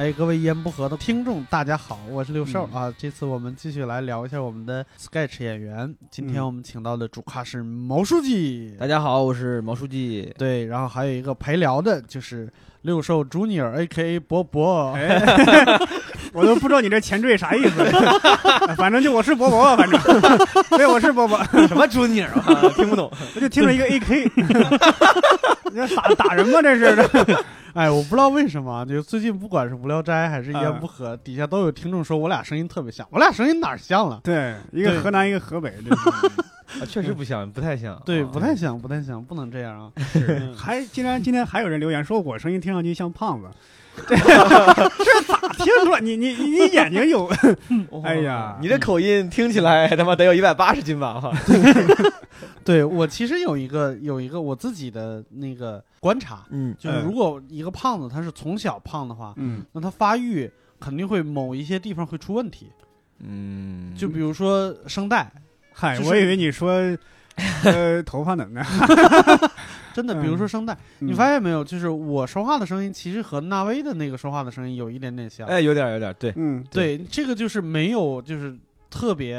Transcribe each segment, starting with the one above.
哎，各位一言不合的听众，大家好，我是六兽、嗯啊。这次我们继续来聊一下我们的 sketch 演员。今天嗯我们请到的主咖是毛书记，大家好，我是毛书记。对，然后还有一个陪聊的，就是六兽 Junior A.K.A 博博。哎，我都不知道你这前缀啥意思，反正就我是博博，反正对，我是博博，什么朱妮儿啊？听不懂。我就听着一个 AK，你这打打人吗？这是 哎，我不知道为什么，就最近不管是无聊斋还是一嗯言不合，底下都有听众说我俩声音特别像，我俩声音哪儿像了？对，一个河南，一个河北，这是啊确实不像，不太像。对，啊不太像，不太像，不能这样啊。是还竟然今天还有人留言说我声音听上去像胖子，这 这咋听出来？你你你你眼睛有？哎呀你这口音听起来他妈得有一百八十斤吧？哈，对我其实有一个有一个我自己的那个观察，嗯就是如果一个胖子他是从小胖的话，嗯那他发育肯定会某一些地方会出问题，嗯，就比如说声带，嗨，就是我以为你说呃头发呢呢。真的，嗯比如说声带，你嗯发现没有？就是我说话的声音其实和纳威的那个说话的声音有一点点像。哎，有点有点对。嗯对，这个就是没有就是。特别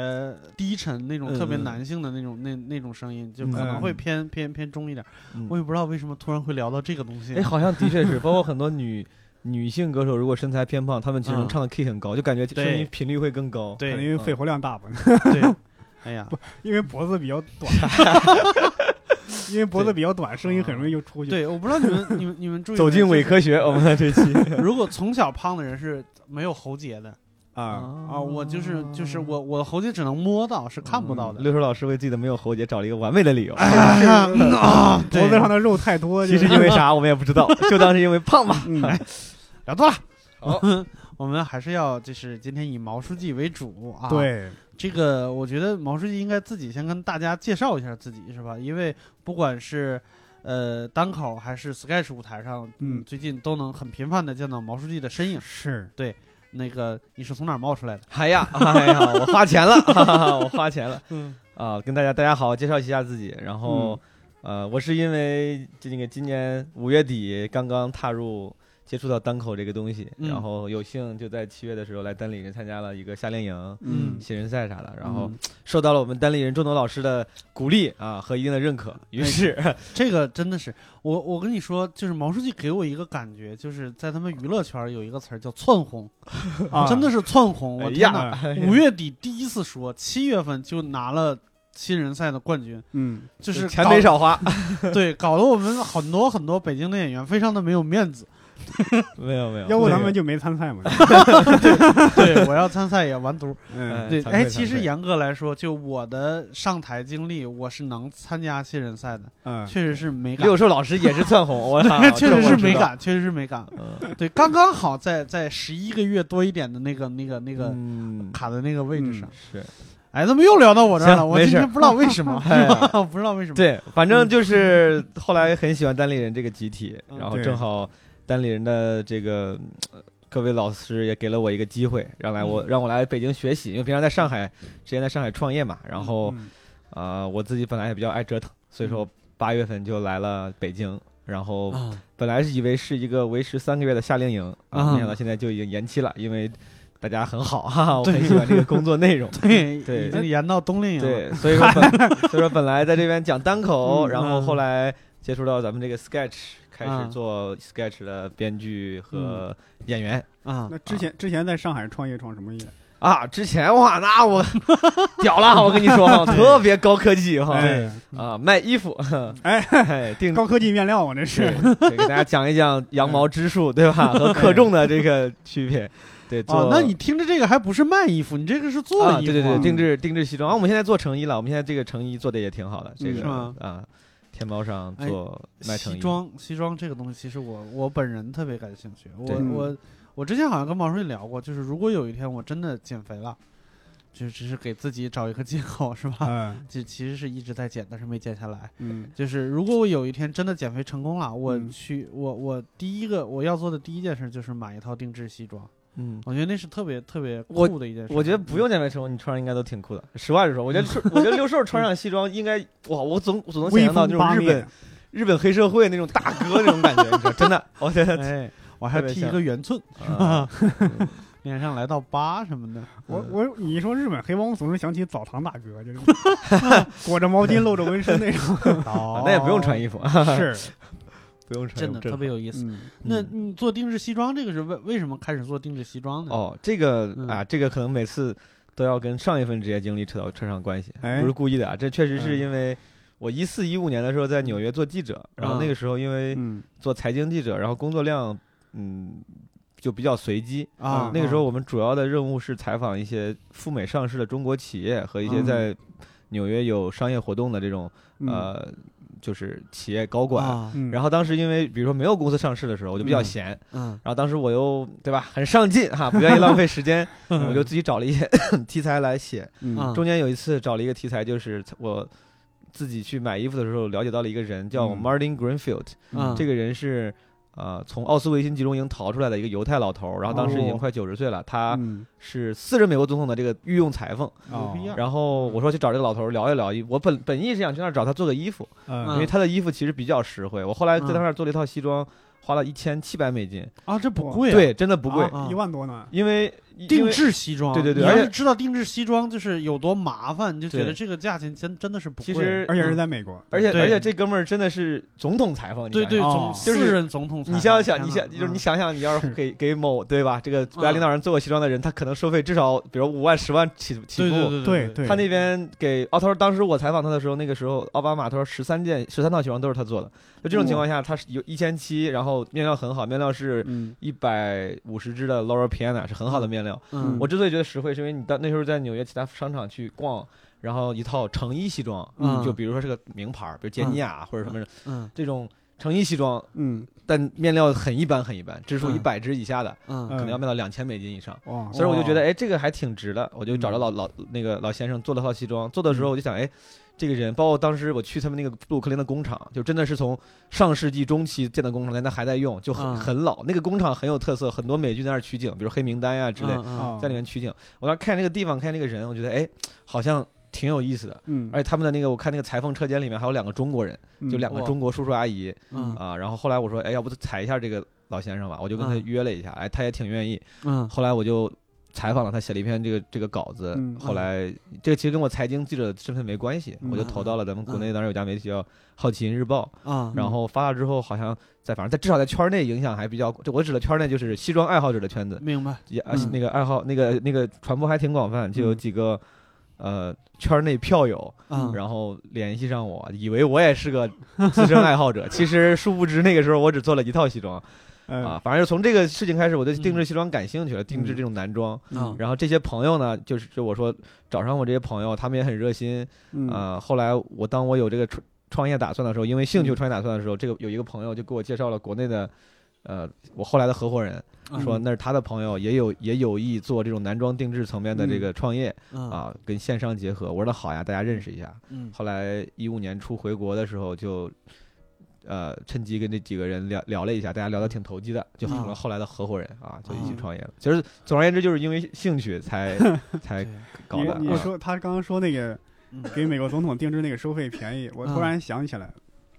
低沉那种嗯特别嗯男性的那种那那种声音，就可嗯能会偏偏偏中一点。嗯我也不知道为什么突然会聊到这个东西。哎，好像的确是，包括很多女女性歌手，如果身材偏胖，她们其实唱的 key 很高，就感觉声音频率会更高。对可能因为肺活量大吧，对，哎呀，不因为脖子比较短，因为脖子比较短，声音很容易就出去。对，我不知道你们你们你们注意走进伪科学，我们在这期。如果从小胖的人是没有喉结的啊，啊，我就是就是我我的喉结只能摸到，是看不到的。六叔老师为自己的没有喉结找了一个完美的理由。哎呀啊，脖子上的肉太多，其实因为 啥我们也不知道，就当是因为胖吧。嗯聊多了。好我们还是要就是今天以毛书记为主啊。，对，这个我觉得毛书记应该自己先跟大家介绍一下自己，是吧？因为不管是呃单口还是 sketch 舞台上，嗯最近都能很频繁的见到毛书记的身影。是对那个你是从哪儿冒出来的？哎呀，哎呀，我花钱了，哈哈哈我花钱了嗯啊！跟大家大家好，介绍一下自己。然后，呃，我是因为这个今年五月底刚刚踏入接触到单口这个东西，嗯然后有幸就在七月的时候来单立人参加了一个夏令营、嗯新人赛啥的，然后嗯受到了我们单立人众多老师的鼓励啊和一定的认可，于是这个真的是我，我跟你说，就是毛书记给我一个感觉，就是在他们娱乐圈有一个词儿叫窜红，啊，真的是窜红。我天哪！哎五月底第一次说，七月份就拿了新人赛的冠军，嗯，就是钱没少花，对，搞得我们很多很多北京的演员非常的没有面子。没 有没有，要不咱们就没参赛嘛。对，我要参赛也完犊。嗯对，哎，其实严格来说，就我的上台经历，我是能参加新人赛的，嗯，确实是没感六兽老师也是窜红，我操确实是没。这我知道赶，确实是没感。嗯对，刚刚好在在十一个月多一点的那个那个那个嗯，卡的那个位置上。是哎，怎么又聊到我这儿了？我今天不知道为什么，哎我不知道为什么。对，反正就是后来很喜欢单立人这个集体，嗯然后正好单立人的这个呃各位老师也给了我一个机会，让来我让我来北京学习，因为平常在上海之前在上海创业嘛，然后嗯。啊我自己本来也比较爱折腾，所以说八月份就来了北京，然后啊，本来是以为是一个维持三个月的夏令营啊，啊。没想到现在就已经延期了，因为大家很好哈哈，我很喜欢这个工作内容。对对。已经延到冬令营了。对，所以说本 所以说本来在这边讲单口，嗯然后嗯。后来接触到咱们这个 sketch，开嗯始做 sketch 的编剧和演员。啊，那之前之前在上海创业创什么业？啊，之前哇，那我 屌了，我跟你说哈，特别高科技哈，哎啊，卖衣服，哎哎，定高科技面料，我这是。对给大家讲一讲羊毛织数，对吧？和克重的这个区别。对，哦，那你听着这个还不是卖衣服，你这个是做啊，衣服。对对对，啊定制定制西装啊，我们现在做成衣了，我们现在这个成衣做的也挺好的，这个嗯是吗啊，天猫上做卖。西装，西装这个东西，其实我我本人特别感兴趣。我我我之前好像跟毛书记聊过，就是如果有一天我真的减肥了，就只是给自己找一个借口，是吧？嗯就其实是一直在减，但是没减下来。嗯就是如果我有一天真的减肥成功了，我嗯去，我我第一个我要做的第一件事就是买一套定制西装。嗯，我觉得那是特别特别酷的一件事。我觉得不用减肥成功，你穿上应该都挺酷的。实话实说，我觉得我觉得六兽穿上西装应该哇，我总我总能想象到那种日本日本黑社会那种大哥那种感觉，你知道，真的，我觉得哎，我还剃一个圆寸，啊 脸上来道疤什么的。我我你一说日本黑帮，我总是想起澡堂大哥，就是裹着毛巾露着纹身那种。哦那也不用穿衣服，是，不用穿真的特别有意思。嗯。那你做定制西装，这个是为为什么开始做定制西装呢？哦，这个嗯。啊，这个可能每次都要跟上一份职业经历扯到扯上关系，哎不是故意的啊，这确实是嗯。因为我一四一五年的时候在纽约做记者，然后那个时候因为嗯。做财经记者，然后工作量嗯就比较随机。啊，那个时候我们主要的任务是采访一些赴美上市的中国企业和一些嗯。在纽约有商业活动的这种嗯。呃就是企业高管。啊，嗯，然后当时因为比如说没有公司上市的时候，我就比较嗯。闲，嗯。然后当时我又对吧，很上进 哈，不愿意浪费时间，我就自己找了一些 题材来写。中间有一次找了一个题材，就是我自己去买衣服的时候了解到了一个人叫嗯。Martin Greenfield，、嗯这个人是呃从奥斯维辛集中营逃出来的一个犹太老头，然后当时已经哦。快九十岁了，他嗯。是四任美国总统的这个御用裁缝。哦。牛逼啊然后我说去找这个老头聊一聊，我本本意是想去那儿找他做个衣服，嗯。因为他的衣服其实比较实惠。我后来在他嗯。那儿做了一套西装，花了一千七百美金，啊，这不贵啊，对，真的不贵，啊一万多呢。因为因定制西装，对对对而且你要是知道定制西装就是有多麻烦，你就觉得这个价钱真真的是不贵。其实而且是在美国，而且而且这哥们儿真的是总统裁缝，你对对，就是任总统，你想想，你想就是你嗯想想，你要是给给某对吧，这个国家领导人做过西装的人，他可能收费至少比如五万、十万起起步。对对他那边给奥涛，当时我采访他的时候，那个时候奥巴马他说十三件、十三套西装都是他做的。就这种情况下，他是有一千七，然后面料很好，面料是嗯一百五十支的 Laura Piana，是很好的面料。嗯我之所以觉得实惠，是因为你到那时候在纽约其他商场去逛，然后一套成衣西装，嗯就比如说是个名牌，比如杰尼亚或者什么嗯这种成衣西装，嗯但面料很一般很一般，支数嗯一百支以下的，嗯可能要卖到两千美金以上。哇，所以我就觉得，哎，这个还挺值的，我就找着嗯老老那个老先生做了套西装。做的时候我就想，哎，这个人，包括当时我去他们那个布鲁克林的工厂，就真的是从上世纪中期建的工厂，现在还在用，就很嗯很老。那个工厂很有特色，很多美剧在那儿取景，比如《黑名单》呀之类，在里面取景。我当时看那个地方，看那个人，我觉得，哎，好像挺有意思的。嗯，而且他们的那个，我看那个裁缝车间里面还有两个中国人，嗯就两个中国叔叔阿姨，嗯啊，然后后来我说，哎，要不采一下这个老先生吧，我就跟他嗯约了一下，哎，他也挺愿意。嗯后来我就采访了他，写了一篇这个这个稿子。嗯后来这个其实跟我财经记者的身份没关系，嗯我就投到了咱们国内当时有家媒体叫《好奇心日报》，啊，然后发了之后，好像在反正在至少在圈内影响还比较，这我指的圈内就是西装爱好者的圈子，明白，也那个爱好那个那个传播还挺广泛，就有嗯。几个。呃，圈内票友，嗯，然后联系上我，以为我也是个资深爱好者，其实殊不知那个时候我只做了一套西装啊。呃反正从这个事情开始，我对定制西装感兴趣了，定制嗯这种男装。嗯然后这些朋友呢，就是就我说找上我这些朋友，他们也很热心嗯啊、后来我当我有这个创创业打算的时候，因为兴趣创业打算的时候，这个有一个朋友就给我介绍了国内的，呃，我后来的合伙人嗯说那是他的朋友，也有也有意做这种男装定制层面的这个创业、嗯啊，跟线上结合。我说那好呀，大家认识一下。嗯后来一五年初回国的时候就。呃，趁机跟这几个人聊聊了一下，大家聊得挺投机的，就成了啊后来的合伙人啊，就一起嗯创业了。其实总而言之，就是因为兴趣才 才搞的。你说他刚刚说那个嗯。给美国总统定制那个收费便宜，我突然想起来，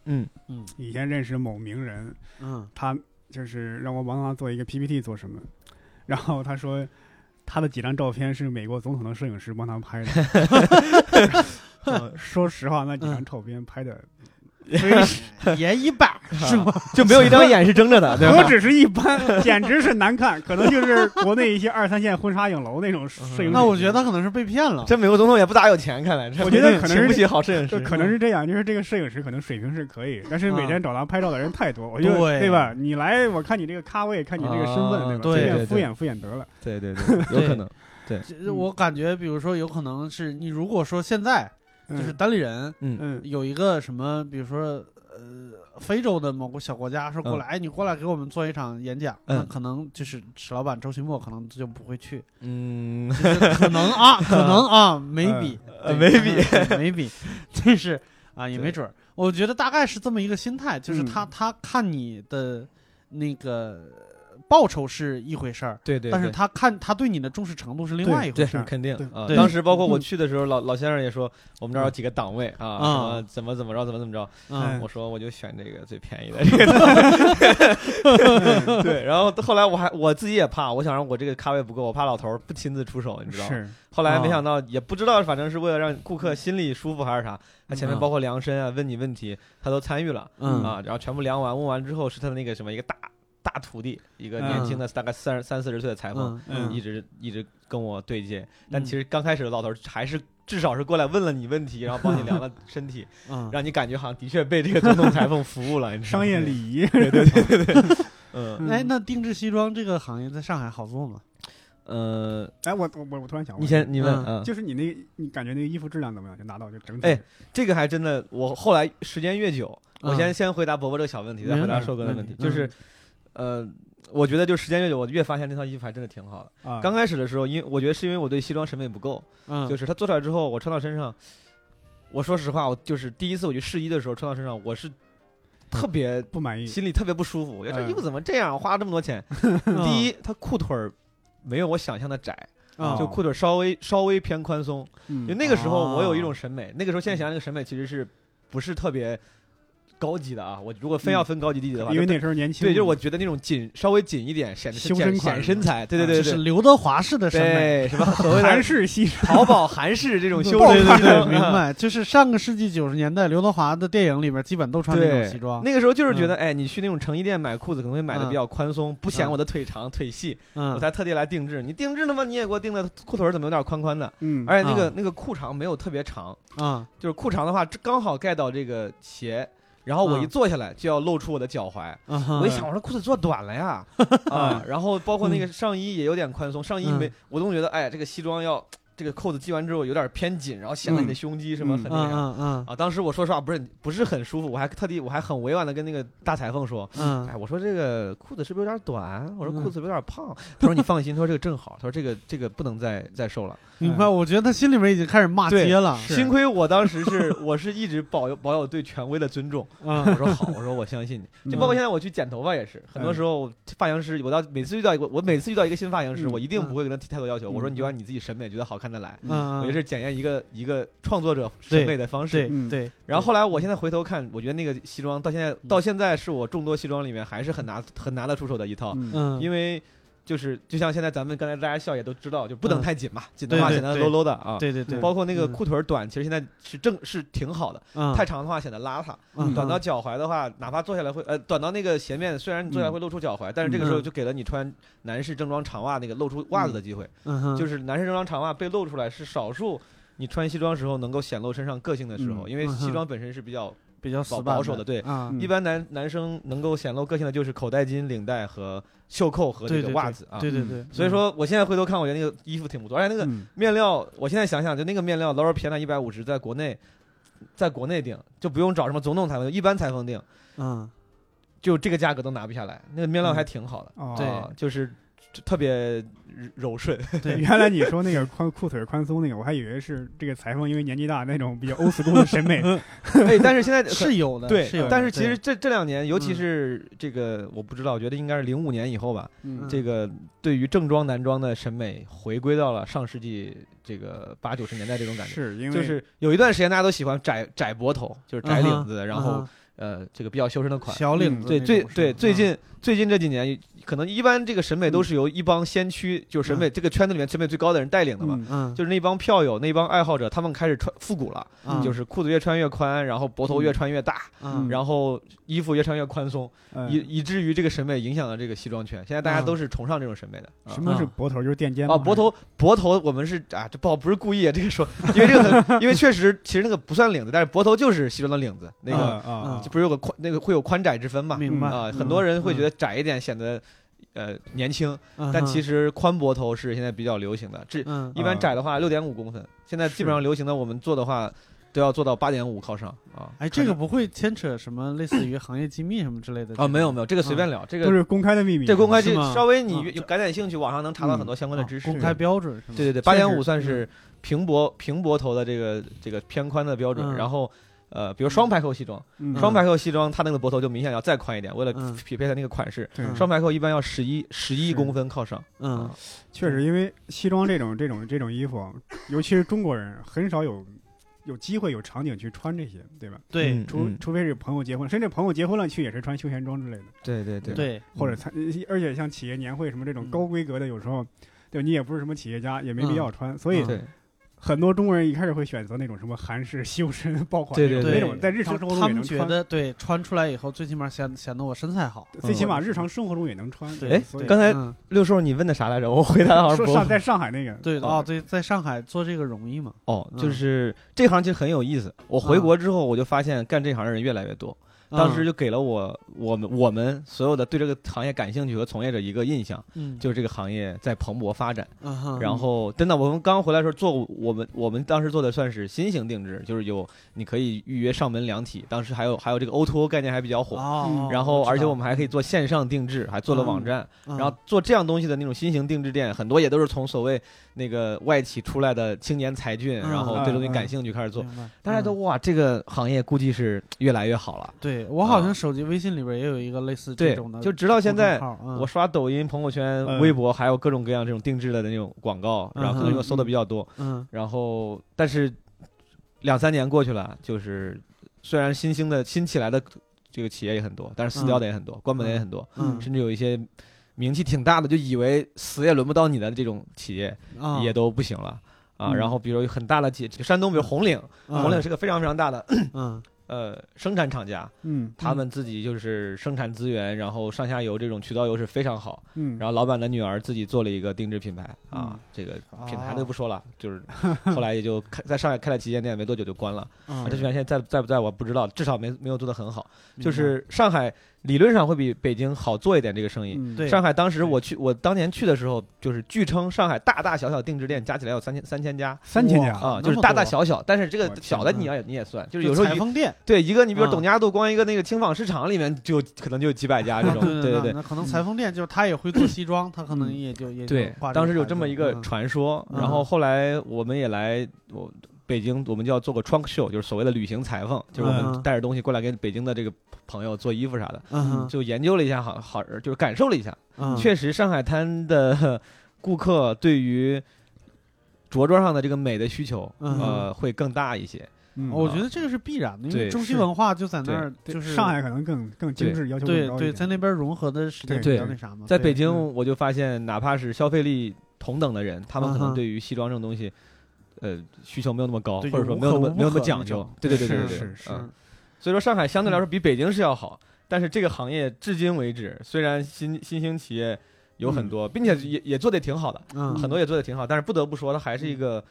嗯。嗯。以前认识某名人，嗯。他就是让我帮他做一个 PPT 做什么，然后他说他的几张照片是美国总统的摄影师帮他拍的。呃说实话，那几张照片拍的也一般 是吗？就没有一张眼是睁着的，对吧？何止是一般，简直是难看，可能就是国内一些二三线婚纱影楼那种摄影。那我觉得他可能是被骗了。这美国总统也不咋有钱，看来这我觉得可能是请不起好摄影师，可能是这样，就是这个摄影师可能水平是可以，但是每天找他拍照的人太多，我就对对吧？你来，我看你这个咖位，看你这个身份，啊对吧？随便敷衍敷衍得了。对对对，有可能。对我感觉，比如说，有可能是你如果说现在就是嗯。单立人嗯。嗯。有一个什么，比如说呃非洲的某个小国家说过来，哎，你过来给我们做一场演讲，嗯。那可能就是史老板周奇墨可能就不会去，嗯，可能啊，可能啊，maybe 呃对 maybe maybe，但是啊也没准儿，我觉得大概是这么一个心态，就是嗯。他他看你的那个。报酬是一回事儿，对对，对但是他看他对你的重视程度是另外一回事儿。肯定啊。当时包括我嗯去的时候，老老先生也说我们这儿有几个档位啊，怎么怎么着，怎么怎么着。嗯我说我就选这个最便宜的 这个。对，然后后来我还我自己也怕，我想让我这个咖位不够，我怕老头儿不亲自出手，你知道吗？是后来没啊想到，也不知道，反正是为了让顾客心里舒服还是啥，他前面嗯包括量身啊、问你问题，他都参与了嗯啊，然后全部量完，问完之后是他的那个什么一个大大徒弟，一个年轻的大概三十三四十岁的裁缝，一直一直跟我对接，但其实刚开始的老头儿还是至少是过来问了你问题，然后帮你量了 身体，嗯，让你感觉好像的确被这个总统裁缝服务了，商业礼仪。对对对对对，嗯嗯。哎，那定制西装这个行业在上海好做吗？呃，哎，我我我突然想问，你先你问就是你那个，你感觉那个衣服质量怎么样？就拿到就整体。哎，这个还真的，我后来时间越久，我嗯先先回答伯伯这个小问题，再回答硕哥的问题，嗯就是，呃，我觉得就时间越久，我越发现那套衣服还真的挺好的。啊，刚开始的时候，因为我觉得是因为我对西装审美不够，嗯，就是它做出来之后，我穿到身上，我说实话，我就是第一次我去试衣的时候穿到身上，我是特别不满意。心里特别不舒服，我觉得这嗯衣服怎么这样，花了这么多钱。嗯 第一，它裤腿儿没有我想象的窄，啊就裤腿儿稍微稍微偏宽松。嗯就那个时候，哦我有一种审美，那个时候现在想想，那个审美其实是不是特别高级的啊？我如果非要分高级低级的话，就因为那时候年轻，对，就是我觉得那种紧稍微紧一点，显得显修身显身材，对对对是刘德华式的审美。对，什么 所谓韩式西装淘宝韩式这种 修身西装，明啊白。就是上个世纪九十年代，刘德华的电影里边基本都穿那种西装。那个时候就是觉得，哎，你去那种成衣店买裤子，可能会买的嗯比较宽松，不显嗯我的腿长腿细，嗯。我才特地来定制。你定制的吗？你也给我定的裤腿怎么有点宽宽的？嗯，而且那个啊那个裤长没有特别长，啊就是裤长的话，刚好盖到这个鞋，然后我一嗯坐下来就要露出我的脚踝。我一想，我说裤子做短了呀，啊，然后包括那个上衣也有点宽松，上衣没嗯，我总觉得，哎，这个西装要 这个扣子系完之后有点偏紧，然后显得你的胸肌什么很那嗯个。嗯嗯啊，当时我说实话不是不是很舒服，我还特地我还很委婉的跟那个大裁缝说，嗯哎，我说这个裤子是不是有点短？我说嗯裤子有点胖。他说你放心，他说这个正好，他说这个这个不能再再瘦了。明白。我觉得他心里面已经开始骂街了。幸亏我当时是 我是一直保有保有对权威的尊重，嗯我说好，我说我相信你。就包括现在我去剪头发也是，很多时候发型师，我到每次遇到一个我每次遇到一个新发型师，嗯我一定不会跟他提太多要求，嗯我说你就按你自己审美觉得好看的来。嗯，我觉得是检验一个一个创作者审美的方式。对。然后后来我现在回头看，我觉得那个西装到现嗯在到现在是我众多西装里面还是很拿很拿得出手的一套，嗯嗯，因为就是就像现在咱们刚才大家笑也都知道，就不能嗯。太紧嘛，紧的话显得 low low 的啊。对对对，包括那个嗯。裤腿儿短，其实现在是正是挺好的，嗯。太长的话显得邋遢。嗯。短到脚踝的话，哪怕坐下来会呃短到那个鞋面，虽然你坐下来会露出脚踝，但是这个时候嗯就给了你穿男士正装长袜那个露出袜子的机会。嗯。哼。就是男士正装长袜被露出来是少数，你穿西装时候能够显露身上个性的时候，嗯。因为西装本身是比较比较保保守的，对。一般男男生能够显露个性的就是口袋巾、领带和袖扣和这个袜子啊。对对对，所以说，我现在回头看，我觉得那个衣服挺不错，而且那个嗯。面料，我现在想想，就那个面料，劳尔皮纳一百五十，在国内，在国内订就不用找什么总统裁缝，一般裁缝订，嗯。就这个价格都拿不下来。那个面料嗯。还挺好的，哦。对。啊，就是特别柔顺。对原来你说那个宽裤腿宽松那个，我还以为是这个裁缝因为年纪大那种比较 old school 的审美。哎，但是现在是有的，对是有的，但是其实这这两年，尤其嗯是这个，我不知道，我觉得应该是零五年以后吧，嗯这个对于正装男装的审美回归到了上世纪这个八九十年代这种感觉。是因为就是有一段时间大家都喜欢窄窄脖头，就是窄领子的，然后嗯呃这个比较修身的款。小领子对，最对最近最近这几年，可能一般这个审美都是由一帮先驱，就是审美这个圈子里面审美最高的人带领的嘛。就是那帮票友、那帮爱好者，他们开始穿复古了，嗯就是裤子越穿越宽，然后脖头越穿越大，嗯然后衣服越穿越宽松，嗯以以至于这个审美影响了这个西装圈。现在大家嗯都是崇尚这种审美的。啊什么是啊脖头？就是垫肩吗啊，脖头脖头，我们是啊，这不好不是故意啊，这个说，因为这个很，因为确实其实那个不算领子，但是脖头就是西装的领子，那个啊不是有个宽那个会有宽窄之分嘛？明白啊，嗯很多人会觉得窄一点显得呃年轻，但其实实宽脖头是现在比较流行的。这嗯一般窄的话六点五公分，现在基本上流行的我们做的话都要做到八点五靠上啊。哎，这个不会牵扯什么类似于行业机密什么之类的啊没有没有，这个随便聊，这个都是公开的秘密。这公开就稍微你啊有感点兴趣，网上能查到很多相关的知识。公开标准是吗？对对对，八点五算是平脖平脖头的这个这个偏宽的标准，嗯然后呃，比如双排扣西装，嗯。双排扣西装它那个脖头就明显要再宽一点，为了嗯。匹配它那个款式，对。嗯。双排扣一般要十一十一是。公分靠上。嗯。确实，因为西装这种这种这种衣服，尤其是中国人，很少有有机会有场景去穿这些，对吧？对。嗯除除非是朋友结婚，甚至朋友结婚了去也是穿休闲装之类的，对对对。对。或者参，而且像企业年会什么这种嗯。高规格的，有时候对你也不是什么企业家，也没必要穿，所以很多中国人一开始会选择那种什么韩式修身爆款对那种对那种在日常生活中他们也能穿，觉得对穿出来以后，最起码显显得我身材好。最起码嗯日常生活中也能穿。对哎刚才嗯六叔你问的啥来着？我回答的好像不说上在上海那个，哦对哦，对，在上海做这个容易吗？哦，嗯就是这行其实很有意思。我回国之后，我就发现干这行的人越来越多。当时嗯就给了我我们我们所有的对这个行业感兴趣和从业者一个印象，嗯，就是这个行业在蓬勃发展。然后真的，我们刚回来的时候做，我们我们当时做的算是新型定制，就是有你可以预约上门量体，当时还有还有这个 O to O 概念还比较火。哦，然后，而且我们还还可以做线上定制，还做了网站。嗯然后做这样东西的那种新型定制店，很多也都是从所谓那个外企出来的青年才俊，嗯然后对这东西嗯感兴趣开始做。大家都嗯哇，这个行业估计是越来越好了。对我好啊。像手机微信里边也有一个类似这种的，就直到现在，嗯。我刷抖音、朋友圈、嗯。微博，还有各种各样这种定制的那种广告，然后可能因为嗯搜的比较多，嗯然后但是两三年过去了，就是虽然新兴的新起来的这个企业也很多，但是死掉的也很多，关门的也很多，嗯。甚至有一些名气挺大的，就以为死也轮不到你的这种企业啊也都不行了。啊，嗯然后比如很大的企业，山东比如红岭，嗯红岭是个非常非常大的嗯呃生产厂家，嗯他们自己就是生产资源，然后上下游这种渠道优势非常好。嗯，然后老板的女儿自己做了一个定制品牌啊嗯，这个品牌哦都不说了，就是 后来也就开在上海开了旗舰店，没多久就关了。嗯啊，这品牌现在在在不在我不知道，至少没没有做得很好。就是上海理论上会比北京好做一点这个生意。嗯对。上海当时我去，我当年去的时候，就是据称上海大大小小定制店加起来有三千三千家。三千家？啊，就是大大小小，但是这个我天小的你要你也算，就是有时候一裁缝店，对一个你比如啊董家渡光一个那个轻纺市场里面就可能就有几百家这种，对对对那那可能裁缝店就是他也会做西装，他可能嗯也就也就对挂，当时有这么一个嗯。传说，嗯。然后后来我们也来我北京，我们就要做个 trunk show，就是所谓的旅行裁缝，就是我嗯们带着东西过来给北京的这个朋友做衣服啥的，嗯就研究了一下，好好就是感受了一下，嗯。确实上海滩的顾客对于着装上的这个美的需求，嗯。呃，会更大一些。嗯。我觉得这个是必然的，因为中西文化就在那儿，就是上海可能更更精致，要求更对对，在那边融合的时间比较那啥嘛。在北京，嗯我就发现，哪怕是消费力同等的人，他们可能对于西装这种东西，呃，需求没有那么高，或者说没有那么没有那么讲究。对对对对对对，是是嗯。所以说，上海相对来说比北京是要好，但是这个行业至今为止，虽然新新兴企业有很多，并且也也做的挺好的，嗯很多也做的挺好，但是不得不说，它还是一个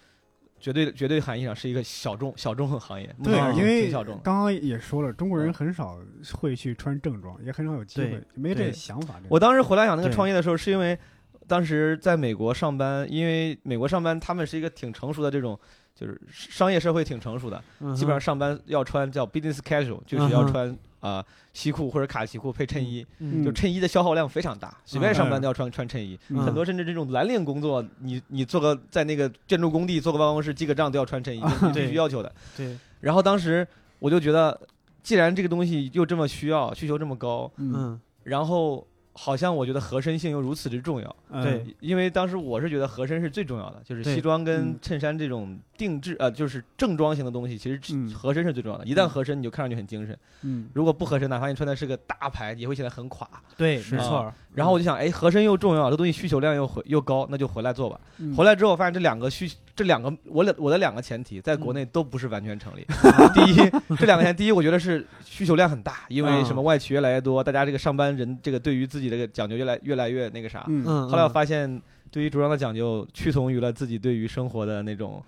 绝对绝对含义上是一个小众小众行业。对嗯，因为挺小众。刚刚也说了，中国人很少会去穿正装，也很少有机会，没这个想法。我当时回来想那个创业的时候，是因为当时在美国上班，因为美国上班他们是一个挺成熟的这种，就是商业社会挺成熟的，嗯基本上上班要穿叫 business casual，就是要穿啊、西裤或者卡其裤配衬衣，嗯就衬衣的消耗量非常大，随便上班嗯都要穿穿衬衣。嗯很多甚至这种蓝领工作，你你做个在那个建筑工地做个办公室记个账都要穿衬衣，这是必须要求的。对，然后当时我就觉得，既然这个东西又这么需要，需求这么高，嗯嗯然后好像我觉得合身性又如此之重要，嗯。对。因为当时我是觉得合身是最重要的，就是西装跟嗯。衬衫这种定制呃，就是正装型的东西，其实嗯。合身是最重要的。一旦合身，你就看上去很精神；嗯。如果不合身，哪怕你穿的是个大牌，也会显得很垮。对，没错儿。然后我就想，哎，和声又重要，这东西需求量又回又高，那就回来做吧。嗯回来之后发现这两个需这两个我两我的两个前提在国内都不是完全成立。嗯 第一，这两个前提，第一我觉得是需求量很大，因为嗯什么外企越来越多，大家这个上班人这个对于自己这个讲究越来越来越那个啥。嗯嗯，后来我嗯发现，对于着装的讲究屈从于了自己对于生活的那种，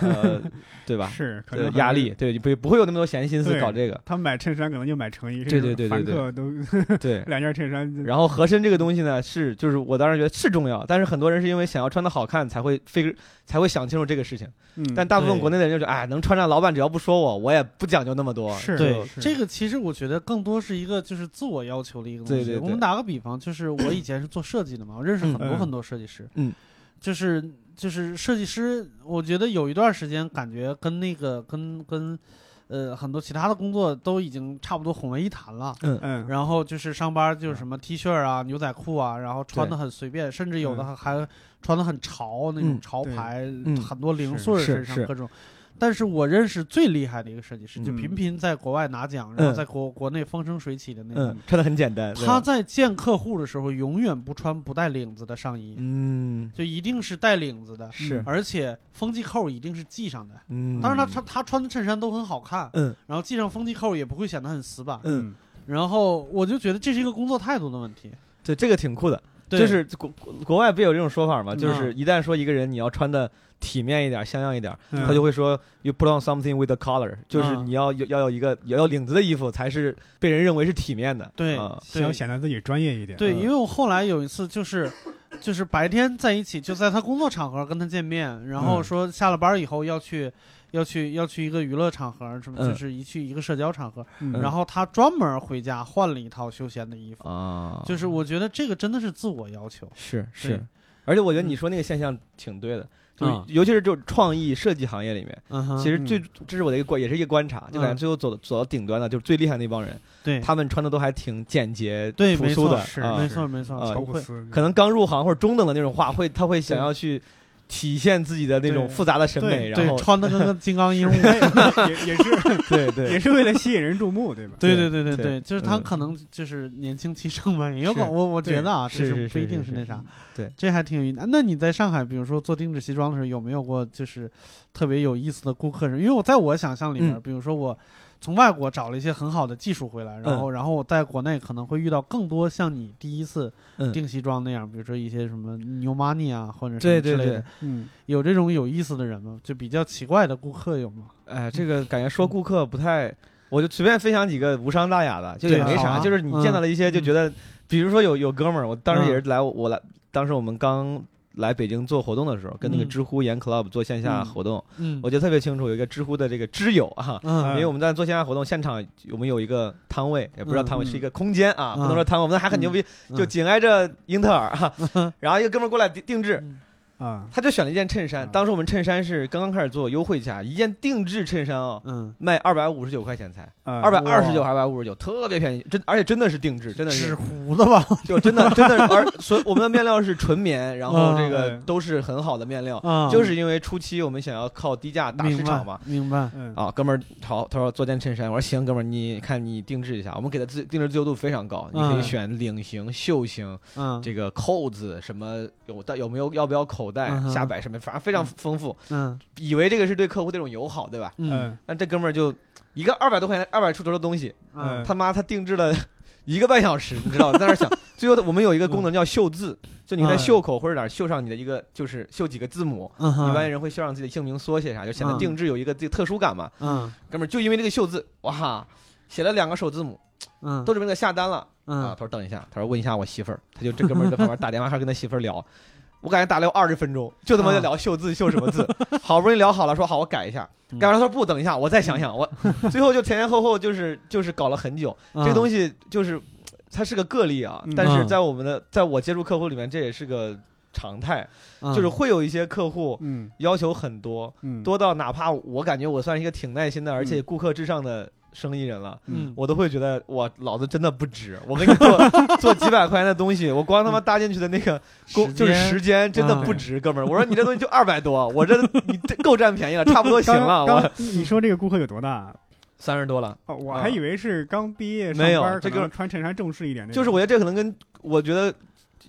呃，对吧？是可能压力，对，不不会有那么多闲心思对搞这个，他买衬衫可能就买成衣，对对对对对都 对。两件衬衫，然后合身这个东西呢，是就是我当时觉得是重要，但是很多人是因为想要穿的好看才会费才会想清楚这个事情，嗯，但大部分国内的人就觉得，哎，能穿上，老板只要不说我，我也不讲究那么多。是。对是这个，其实我觉得更多是一个就是自我要求的一个东西。对对对。我们打个比方，就是 我以前是做设计的嘛，我认识很多嗯。很多设计师。嗯，就是就是设计师，我觉得有一段时间感觉跟那个跟跟呃很多其他的工作都已经差不多混为一谈了。嗯，然后就是上班就是什么 T 恤啊、牛仔裤啊，然后穿的很随便，甚至有的还还穿的很潮那种嗯潮牌，嗯。很多零碎身上各种。但是我认识最厉害的一个设计师，就嗯频频在国外拿奖，然后嗯在国国内风生水起的那种。嗯，穿的很简单。他在见客户的时候，永远不穿不带领子的上衣，嗯就一定是带领子的，是而且风纪扣一定是系上的。嗯，当然他，他他穿的衬衫都很好看，嗯然后系上风纪扣也不会显得很死板。嗯，然后我就觉得这是一个工作态度的问题。对这个挺酷的，对就是国国国外不也有这种说法吗？嗯。就是一旦说一个人你要穿的体面一点、像样一点，嗯。他就会说 you put on something with a collar，就是嗯你要有要有一个要有领子的衣服才是被人认为是体面的。对啊。对。想显得自己专业一点。对，嗯。因为我后来有一次就是，就是白天在一起，就在他工作场合跟他见面，然后嗯。说下了班以后要去，要去要去一个娱乐场合，什么嗯。就是一去一个社交场合，嗯，然后他专门回家换了一套休闲的衣服，啊，就是我觉得这个真的是自我要求。是是，而且我觉得你说那个现象挺对的，就是嗯尤其是就是创意设计行业里面，其实最这是我的一个观，也是一个观察，就感觉嗯。最后走走到顶端的就是最厉害那帮人，对。他们穿的都还挺简洁、朴素的，是啊没错没错，啊不会乔布斯可能刚入行或者中等的那种话，会他会想要去体现自己的那种复杂的审美，然后穿的跟个金刚鹦鹉。也也是 对对也是为了吸引人注目，对吧？对对对对对对，就是他嗯可能就是年轻气盛吧，也有可是能我我觉对得啊，这是是不一定是那啥，对，这还挺有意思。那你在上海，比如说做定制西装的时候，有没有过就是特别有意思的顾客人？因为我在我想象里面，嗯比如说我从外国找了一些很好的技术回来，然后然后我在国内可能会遇到更多像你第一次嗯。定西装那样，比如说一些什么牛 money 啊，或者什对对么之类的对，嗯，有这种有意思的人吗？就比较奇怪的顾客有吗？哎，这个感觉说顾客不太，我就随便分享几个无伤大雅的，就也没啥，啊就是你见到了一些就觉得，比如说有有哥们儿，我当时也是来我我来，当时我们刚来北京做活动的时候，跟那个嗯。知乎研 club 做线下嗯。活动，嗯。我记得特别清楚，有一个知乎的这个知友啊。因嗯为我们在做线下活动，现场我们有一个摊位，也不知道摊位嗯是一个空间啊，嗯不能说摊位，我们还很牛逼，嗯。就紧挨着英特尔啊。然后一个哥们儿过来定定制，啊，他就选了一件衬衫。嗯当时我们衬衫是刚刚开始做优惠价，一件定制衬衫啊，嗯，卖二百五十九块钱才，二二百二十九还是二百五十九，特别便宜，真而且真的是定制，真的纸是糊的吧？就真的 真的，而所我们的面料是纯棉，然后这个嗯都是很好的面料，啊，就是因为初期我们想要靠低价打市场嘛。明白。嗯。啊，哥们儿，好，他说做件衬衫，我说行，哥们儿，你看你定制一下，我们给他自定制自由度非常高，你可以嗯选领型、袖型，嗯，这个扣子什么有带有没有要不要口袋嗯，下摆什么，反正非常丰富，嗯。以为这个是对客户这种友好，对吧？嗯。嗯。但这哥们儿就一个二百多块钱、二百出头的东西，嗯。他妈他定制了 一个半小时，你知道，在那儿想，最后我们有一个功能叫绣字，就你在嗯袖口或者哪儿绣上你的一个，就是绣几个字母。嗯，一般人会绣上自己的姓名、缩写啥，就显得嗯定制有一个自己特殊感嘛。嗯。哥们儿就因为这个绣字，哇，写了两个首字母，嗯。都准备给他下单了。啊。嗯他说等一下，他说问一下我媳妇儿，他就这哥们儿在旁边打电话还跟他媳妇儿聊。我感觉打了有二十分钟，就他妈在聊秀字秀什么字，好不容易聊好了，说好我改一下，嗯。改完了他说不，等一下我再想想，我最后就前前后后就是就是搞了很久，这个东西西就是它是个个例啊嗯，但是在我们的在我接触客户里面，这也是个常态，就是会有一些客户嗯。要求很多，嗯，多到哪怕我感觉我算是一个挺耐心的，而且顾客至上的生意人了。嗯我都会觉得我老子真的不值，我给你做 做几百块钱的东西，我光他妈搭进去的那个工就是时间真的不值，哥们儿。我说你这东西就二百多，我这你这够占便宜了，差不多行了。我你说这个顾客有多大？三十多了，哦，我啊还以为是刚毕业上没有班可这个穿衬衫正式一点那种。就是我觉得这可能跟我觉得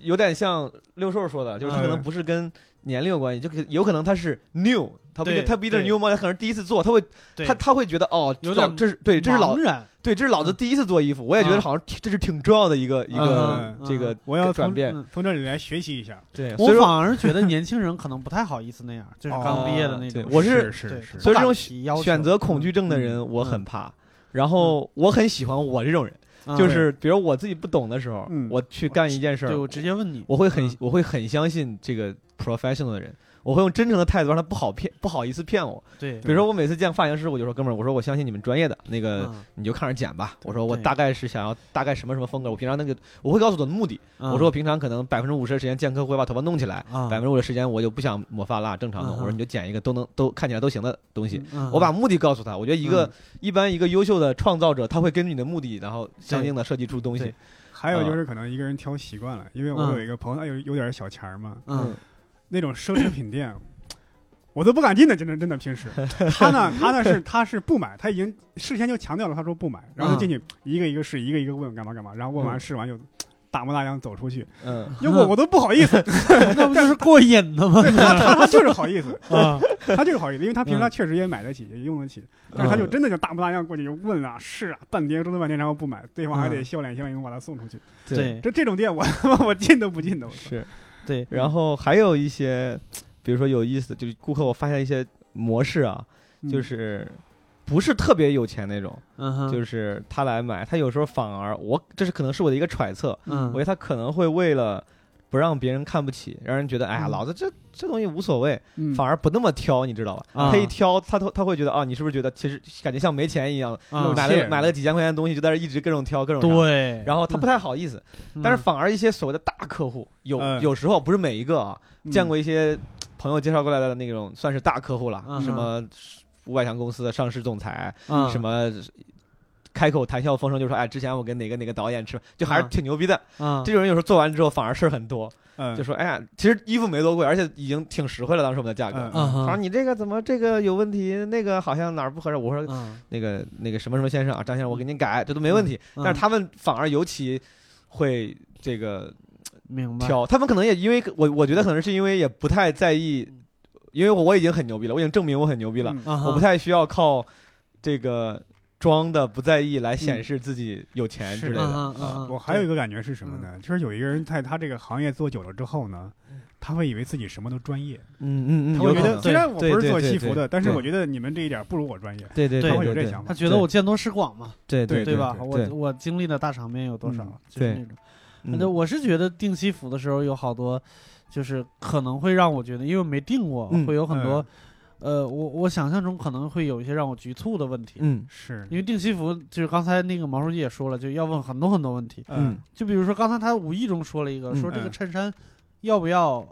有点像六兽说的，就是他可能嗯不是跟年龄有关系，就可有可能他是 new，他不他不一定是 new 嘛，他可能第一次做，他会他他会觉得哦，有点这是对，这是老然。对，这是老子第一次做衣服，我也觉啊得好像这是挺重要的一个一个嗯这个我要转变。嗯从这里来学习一下。对，我反而觉得年轻人可能不太好意思那样，就是刚毕业的那种。我是对是是，所以这种选选择恐惧症的人嗯我很怕，然后我很喜欢我这种人，嗯就是比如我自己不懂的时候嗯，我去干一件事我直接问你，我会很嗯。我会很相信这个 professional 的人，我会用真诚的态度让他不好骗，不好意思骗我。对，比如说我每次见发型师，我就说哥们儿，我说我相信你们专业的，那个嗯。你就看着剪吧。我说我大概是想要大概什么什么风格，我平常那个我会告诉我的目的。嗯。我说我平常可能百分之五十的时间见客户会把头发弄起来，啊百分之五的时间我就不想抹发蜡，正常弄。嗯。我说你就剪一个都能都看起来都行的东西。嗯。我把目的告诉他，我觉得一个、嗯。一般一个优秀的创造者，他会根据你的目的，然后相应的设计出东西。还有就是可能一个人挑习惯了，因为我嗯。有一个朋友，他有有点小钱儿嘛，嗯那种奢侈品店，我都不敢进的，真的真的平时。他呢，他呢是他是不买，他已经事先就强调了，他说不买，然后就进去一个一个试，一个一个问干嘛干嘛，然后问完嗯。试完就大模大样走出去，嗯，要我我都不好意思，那不就是过瘾的吗？他他他就是好意思，啊，他就是好意思，因为他平时嗯。他确实也买得起，也用得起，但是他就真的就大模大样过去就问啊试啊，半天折腾半天，然后不买，对方还得嗯。笑脸相迎把他送出去。对。这这种店我我进都不进的，是。对，然后还有一些，比如说有意思，就是顾客我发现一些模式啊，就是不是特别有钱那种，嗯哼，就是他来买，他有时候反而我这是可能是我的一个揣测，嗯。我觉得他可能会为了不让别人看不起，让人觉得哎呀，嗯。老子这这东西无所谓，嗯。反而不那么挑，你知道吧？啊。他一挑，他都他会觉得啊，你是不是觉得其实感觉像没钱一样，啊。买了买了几千块钱的东西就在这一直各种挑各种啥，对，然后他不太好意思，嗯，但是反而一些所谓的大客户，有嗯。有时候不是每一个啊，嗯。见过一些朋友介绍过来的那种算是大客户了，嗯。什么五百强公司的上市总裁，嗯。什么开口谈笑风生就说，哎，之前我跟哪个哪个导演吃，就还是嗯。挺牛逼的。嗯。这种人有时候做完之后反而事儿很多，嗯。就说，哎呀，其实衣服没多贵，而且已经挺实惠了，当时我们的价格。嗯嗯哼他说你这个怎么这个有问题，那个好像哪儿不合适。我说嗯，那个那个什么什么先生啊，张先生，我给您改，这都没问题。嗯但是他们反而尤其会这个明白，挑，他们可能也因为我我觉得可能是因为也不太在意，因为我我已经很牛逼了，我已经证明我很牛逼了，嗯嗯。我不太需要靠这个装的不在意来显示自己有钱之类的。我还有一个感觉是什么呢？就是有一个人在他这个行业做久了之后呢，他会以为自己什么都专业，嗯嗯嗯，他会觉得虽然我不是做西服的，但是我觉得你们这一点不如我专业。对对对对，他会有这想法。他觉得我见多识广嘛，对对对吧？我我经历的大场面有多少嗯？就是对。那种。嗯那我是觉得订西服的时候有好多，就是可能会让我觉得，因为没订过，嗯。会有很多，呃，我我想象中可能会有一些让我局促的问题。嗯是，因为定西服就是刚才那个毛书记也说了，就要问很多很多问题。嗯，就比如说刚才他无意中说了一个，嗯说这个嗯衬衫要不要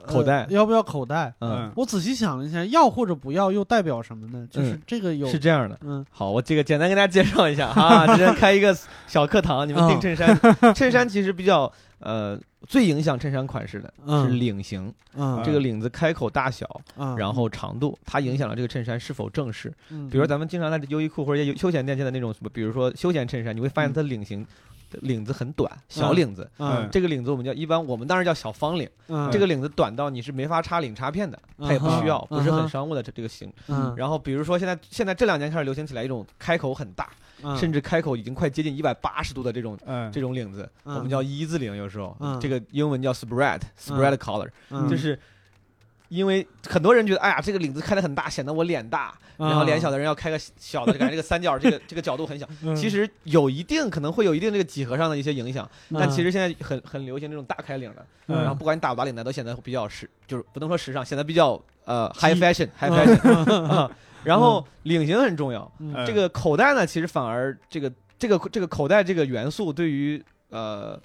呃口袋要不要口袋？嗯，我仔细想了一下，要或者不要又代表什么呢？就是嗯这个有是这样的。嗯好，我这个简单跟大家介绍一下啊，今天开一个小课堂，你们订 衬衫，衬衫其实比较呃最影响衬衫款式的是嗯领型，嗯这个领子开口大小，嗯，然后长度，它影响了这个衬衫是否正式。嗯比如说咱们经常在优衣库或者休闲店见的那种什么，比如说休闲衬衫，你会发现它领型。领子很短，小领子，嗯。这个领子我们叫一般，我们当然叫小方领。嗯。这个领子短到你是没法插领插片的，它也不需要，不是很商务的这这个型。嗯。然后比如说现在现在这两年开始流行起来一种开口很大，嗯。甚至开口已经快接近一百八十度的这种嗯。这种领子，嗯。我们叫一字领，有时候。嗯。这个英文叫 spread spread collar，嗯。就是因为很多人觉得，哎呀，这个领子开的很大，显得我脸大，然后脸小的人要开个小的，感觉这个三角这个 这个角度很小。嗯。其实有一定可能会有一定这个几何上的一些影响，但嗯其实现在很很流行这种大开领的，嗯。然后不管你打不打领带，都显得比较时，就是不能说时尚，显得比较呃 high fashion high 嗯。fashion 啊。然后领型很重要，这个口袋呢，其实反而这个这个这个口袋这个元素对于呃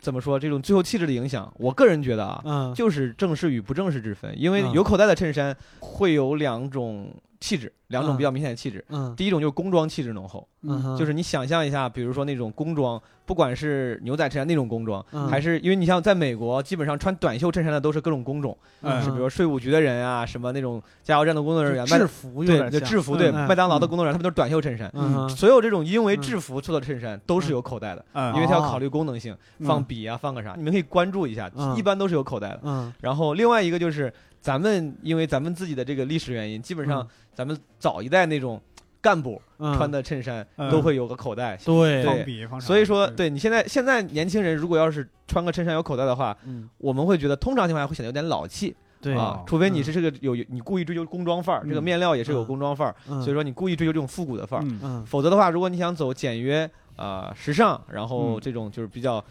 怎么说这种最后气质的影响，我个人觉得啊，嗯。就是正式与不正式之分，因为嗯。有口袋的衬衫会有两种气质，两种比较明显的气质。嗯。第一种就是工装气质浓厚，嗯，就是你想象一下，比如说那种工装，不管是牛仔衬衫那种工装，嗯还是因为你像在美国，基本上穿短袖衬衫的都是各种工种，嗯是比如说税务局的人啊，什么那种加油站的工作人员，麦制服对就制服，对嗯麦当劳的工作人员，他们都是短袖衬衫。嗯所有这种因为制服做的衬衫都是有口袋的，嗯因为它要考虑功能性，嗯。放笔啊，放个啥，你们可以关注一下，嗯。一般都是有口袋的。嗯。然后另外一个就是咱们因为咱们自己的这个历史原因，基本上咱们早一代那种干部嗯。穿的衬衫嗯。都会有个口袋。对。放笔放所以说，对。对你现在现在年轻人如果要是穿个衬衫有口袋的话，嗯。我们会觉得通常情况下会显得有点老气对。啊哦，除非你是这个有你故意追求工装范儿，这个嗯面料也是有嗯。工装范儿，嗯。所以说你故意追求这种复古的范儿。否则的话，如果你想走简约啊、呃时尚，然后嗯。这种就是比较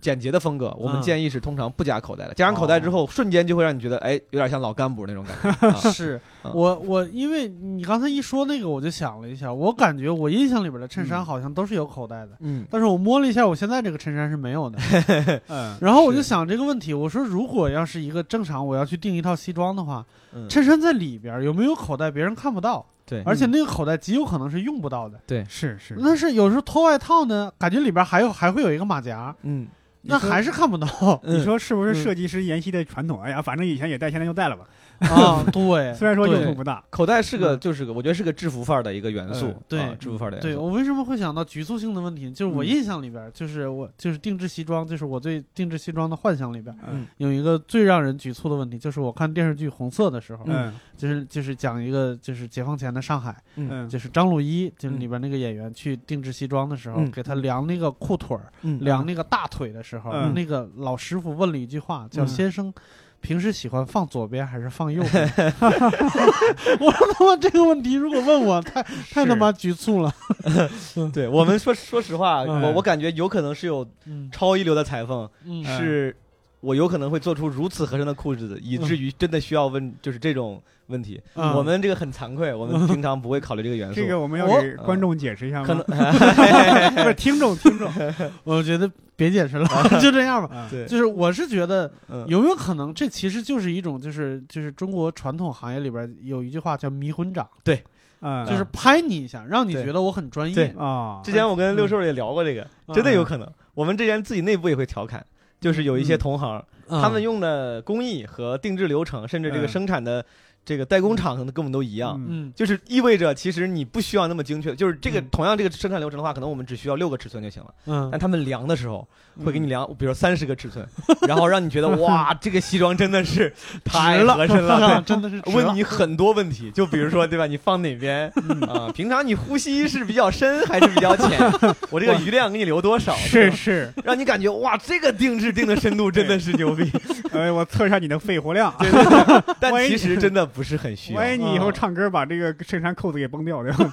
简洁的风格，我们嗯建议是通常不加口袋的。加上口袋之后，瞬间就会让你觉得，哎，有点像老干部那种感觉。啊是嗯我我，因为你刚才一说那个，我就想了一下，我感觉我印象里边的衬衫嗯好像都是有口袋的，嗯但是我摸了一下，我现在这个衬衫是没有的。嗯，然后我就想这个问题，我说如果要是一个正常我要去订一套西装的话，嗯，衬衫在里边有没有口袋，别人看不到，对而且那个口袋极有可能是用不到的。对是是，但是有时候脱外套呢，感觉里边还有还会有一个马甲，嗯，那还是看不到 你说是不是嗯设计师沿袭的传统？哎呀，反正以前也戴，现在就戴了吧。啊。对，虽然说用处不大，口袋是个嗯。就是个，我觉得是个制服范儿的一个元素嗯，对啊制服范儿的元素。对我为什么会想到局促性的问题？就是我嗯。印象里边，就是我就是定制西装，就是我对定制西装的幻想里边，嗯。有一个最让人局促的问题，就是我看电视剧《红色》的时候，嗯。就是就是讲一个就是解放前的上海，嗯，就是张鲁一就是嗯。里边那个演员去定制西装的时候，嗯。给他量那个裤腿儿、嗯。量那个大腿的时候，嗯。那个老师傅问了一句话，叫“嗯先生”。平时喜欢放左边还是放右边？我说他妈这个问题，如果问我，太太他妈局促了。对我们说说实话，嗯我我感觉有可能是有嗯超一流的裁缝，是我有可能会做出如此合身的裤子，以至于真的需要问就是这种问题。嗯我们这个很惭愧，我们平常不会考虑这个元素。这个我们要给观众解释一下吗？可能 不是 听众，听众。我觉得别解释了，就这样吧。啊对，就是我是觉得嗯有没有可能，这其实就是一种就是就是中国传统行业里边有一句话叫迷魂掌，啊，就是拍你一下，让你觉得我很专业对。啊，之前我跟六兽也聊过这个，嗯真的有可能。我们之前自己内部也会调侃，就是有一些同行，嗯。他们用的工艺和定制流程，甚至这个嗯。生产的这个代工厂可能跟我们都一样。嗯嗯就是意味着，其实你不需要那么精确，就是这个嗯同样这个生产流程的话，可能我们只需要六个尺寸就行了。嗯但他们量的时候会给你嗯量，比如三十个尺寸，然后让你觉得哇，这个西装真的是 太合身了。真的是问你很多问题，就比如说，对吧？你放哪边嗯啊？平常你呼吸是比较深还是比较浅？我这个余量给你留多少？是是，让你感觉哇，这个定制定的深度真的是牛逼。哎，我测一下你的肺活量，对对对，但其实真的不是很需要。万一你以后啊唱歌把这个衬衫扣子给崩掉，对吧？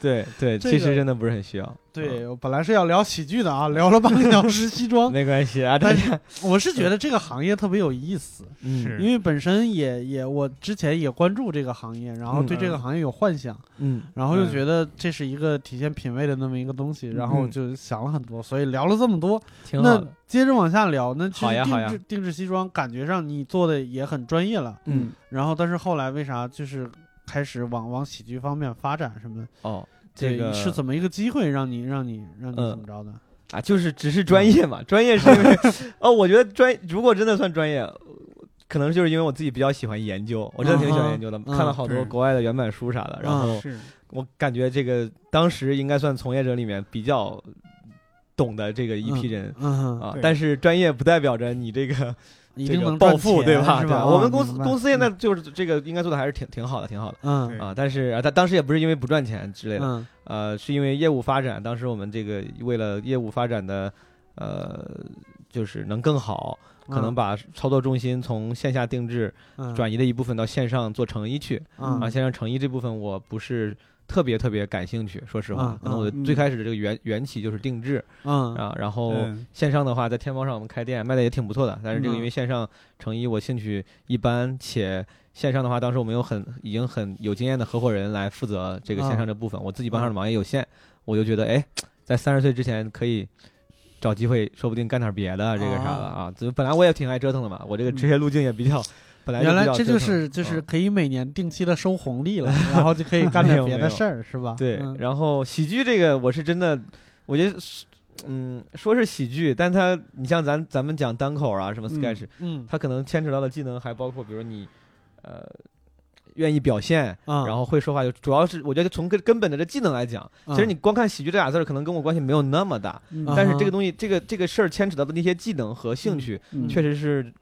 对 对，其实真的不是很需要。对，我本来是要聊喜剧的啊，聊了半个小时西装。没关系啊，大但家 我是觉得这个行业特别有意思，嗯。是。因为本身也也我之前也关注这个行业，然后对这个行业有幻想，嗯。然后又嗯觉得这是一个体现品味的那么一个东西，然后嗯就想了很多，所以聊了这么多。那挺好的。接着往下聊，那其实好呀好呀。定制定制西装感觉上你做的也很专业了，嗯。然后但是后来为啥就是开始往往喜剧方面发展什么的？哦，这个是怎么一个机会让你让你让你嗯怎么着的？啊，就是只是专业嘛，专业是因为 哦，我觉得专如果真的算专业。可能就是因为我自己比较喜欢研究，我真的挺喜欢研究的，嗯看了好多国外的原版书啥的，然嗯后是，我感觉这个当时应该算从业者里面比较懂的这个一批人、嗯，啊，但是专业不代表着你这个一定能暴富对吧？是吧？对我们公司公司现在就是这个应该做的还是挺挺好的，挺好的嗯啊。但是啊，他当时也不是因为不赚钱之类的，嗯呃，是因为业务发展。当时我们这个为了业务发展的，呃，就是能更好，可能把操作重心从线下定制嗯转移的一部分到线上做成衣去。嗯啊，线上成衣这部分我不是特别特别感兴趣，说实话嗯，可能我最开始的这个缘缘起就是定制嗯啊，然后嗯线上的话，在天猫上我们开店卖的也挺不错的，但是这个嗯。因为线上成衣我兴趣一般，且线上的话，当时我们有很已经很有经验的合伙人来负责这个线上这部分，我自己帮上的忙也有限，我就觉得哎，在三十岁之前可以。找机会，说不定干点别的，这个啥的啊！这本来我也挺爱折腾的嘛，我这个职业路径也比较，本来原来这就是就是嗯。可以每年定期的收红利了，然后就可以干点 别的事儿，是吧？对，嗯。然后喜剧这个我是真的，我觉得，嗯，说是喜剧，但它你像咱咱们讲单口啊，什么嗯 sketch，、嗯。它可能牵扯到的技能还包括，比如你，呃，愿意表现，啊，然后会说话，就主要是我觉得从根根本的这技能来讲，嗯其实你光看喜剧这俩字儿，可能跟我关系没有那么大，但是这个东西，这个这个事儿牵扯到的那些技能和兴趣，嗯确实是。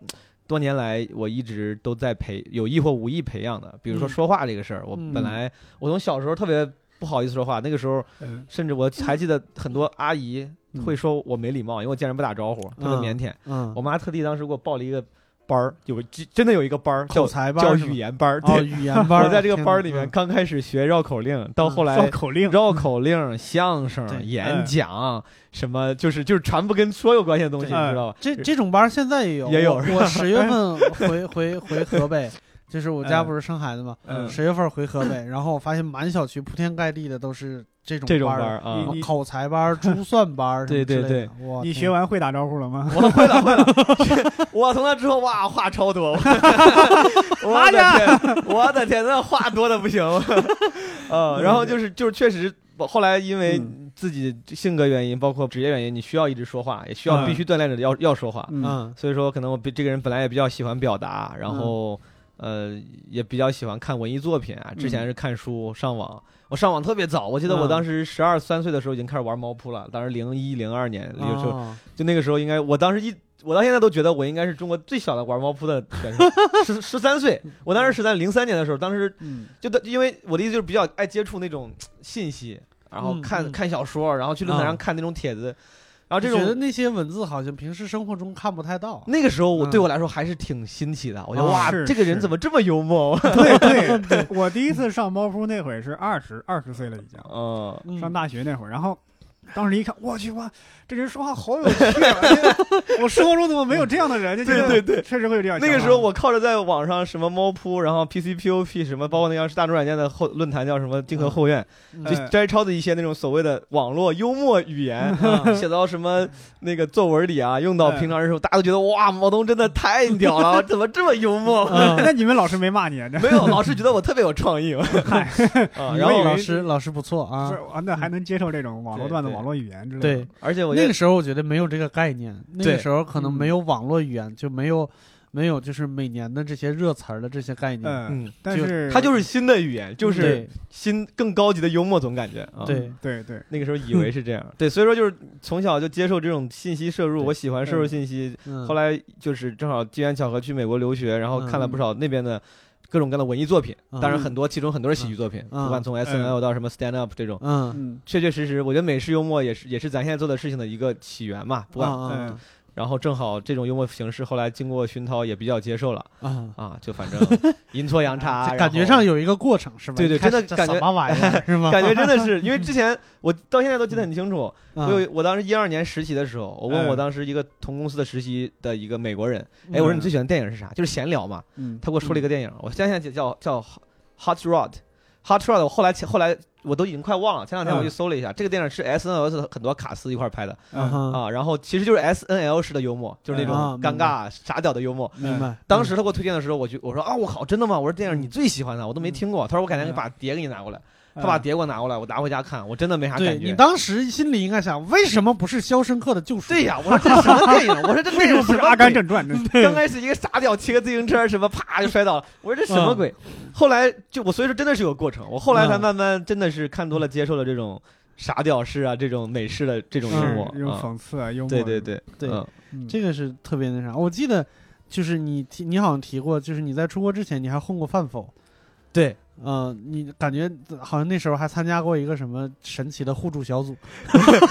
多年来，我一直都在培有意或无意培养的。比如说嗯。说话这个事儿，我嗯。本来我从小时候特别不好意思说话，那个时候嗯。甚至我还记得很多阿姨嗯。会说我没礼貌，因为我见人不打招呼，特别嗯。腼腆。嗯。我妈特地当时给我报了一个班儿，有个真真的有一个班儿叫口才班叫儿语言班儿。哦，对，语言班儿。我在这个班儿里面刚开始学绕口令，到后来绕口令，绕口令、相声、演讲，什么就是就是全部跟说有关系的东西，你知道吧？这这种班儿现在也有，也有我十月份回回回河北，就是我家嗯不是生孩子嘛，嗯十月份回河北，然后我发现满小区铺天盖地的都是这种这种班儿班儿啊口才班儿、珠算班儿什么对对之类的。哇你学完会打招呼了吗？我会了会了，我从那之后哇话超多，我的天，我的天，那话多的不行，呃，然后就是就是确实。后来因为嗯自己性格原因，包括职业原因，你需要一直说话，也需要嗯必须锻炼着要要说话。嗯，嗯所以说，可能我比这个人本来也比较喜欢表达，然后、呃也比较喜欢看文艺作品啊。之前是看书、上网，我上网特别早，我记得我嗯当时十二三岁的时候已经开始玩猫扑了，当时零一零二年，有时候、哦就那个时候应该，我当时一。我到现在都觉得我应该是中国最小的玩猫扑的选手，十十三岁。我当时十三零三年的时候，当时嗯就的，因为我的意思就是比较爱接触那种信息，然后看、看小说，然后去论坛上啊看那种帖子，然后这我觉得那些文字好像平时生活中看不太到。那个时候我嗯对我来说还是挺新奇的。我觉得啊哇，这个人怎么这么幽默？对对，我第一次上猫扑那会儿是二十二十岁了已经，嗯，嗯上大学那会儿，然后当时一看，我去哇，这人说话好有趣啊！我生活中怎么没有这样的人？对对对确实会有这样。那个时候我靠着在网上什么猫扑，然后 PC POP 什么，包括那个是大众软件的后论坛叫什么金河后院，嗯就嗯摘抄的一些那种所谓的网络幽默语言，嗯写到什么那个作文里啊，用到平常的时候，大家都觉得哇，毛东真的太屌了，怎么这么幽默？嗯那你们老师没骂你啊？没有，老师觉得我特别有创意。啊，然后以为老师老师不错啊是。啊，那还能接受这种网络段子、网络语言之类的。对，而且我那个时候我觉得没有这个概念，那个时候可能嗯。没有网络语言，就没有没有就是每年的这些热词儿的这些概念。嗯，嗯，但是它就是新的语言，就是新更高级的幽默，总感觉啊。对，对对，那个时候以为是这样，对，所以说就是从小就接受这种信息摄入，我喜欢摄入信息。嗯，后来就是正好机缘巧合去美国留学，然后看了嗯。不少那边的各种各样的文艺作品，嗯当然很多其中很多是喜剧作品，嗯不管从 S N L 到什么 Stand Up 这种，嗯，嗯。确确实实，我觉得美式幽默也是也是咱现在做的事情的一个起源嘛，不管。然后正好这种幽默形式后来经过熏陶也比较接受了嗯啊，就反正阴错阳差，感觉上有一个过程是吗？对对真的感觉这什么玩意儿是吗？感觉真的是，因为之前我到现在都记得很清楚，嗯我有我当时一二年实习的时候，我问我嗯当时一个同公司的实习的一个美国人，哎，我说嗯你最喜欢的电影是啥？就是闲聊嘛。嗯，他给我说了一个电影，我想想叫叫 Hot Rod，Hot Rod，我后来后来我都已经快忘了，前两天我去搜了一下，这个电影是 S N L 的很多卡司一块儿拍的嗯，啊，然后其实就是 S N L 式的幽默，就是那种啊尴尬傻屌的幽默。明白。当时他给我推荐的时候，我就我说啊，我靠，真的吗？我说电影你最喜欢的，我都没听过。他说我改天把碟给你拿过来，他把碟给我拿过来，我拿回家看，我真的没啥对感觉。你当时心里应该想，为什么不是《肖申克的救赎》？对呀，我说这什么电影？我说这 电影为什么不是《么阿甘正传》？刚开始一个傻屌骑个自行车，什么啪就摔倒了。我说这什么鬼？后来就我所以说真的是有过程。我后来才嗯慢慢真的是看多了，接受了这种傻屌式啊，这种美式的这种幽默这种啊。讽刺啊，幽默。对对，对对这个是特别那啥。我记得就是你提，你好像提过，就是你在出国之前你还混过饭否？对，嗯，你感觉好像那时候还参加过一个什么神奇的互助小组？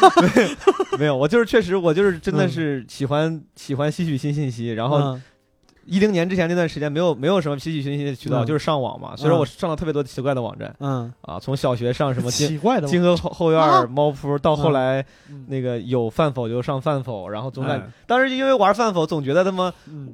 没有，我就是确实我就是真的嗯。是喜欢喜欢吸取新信息，然后嗯。一零年之前那段时间没有没有什么吸取新信息的渠道，嗯。就是上网嘛。所以说我上了特别多奇怪的网站嗯，啊，从小学上什么金奇怪的金河后后院啊。猫扑，到后来嗯。那个有饭否就上饭否，然后总感嗯。当时因为玩饭否，总觉得他妈嗯，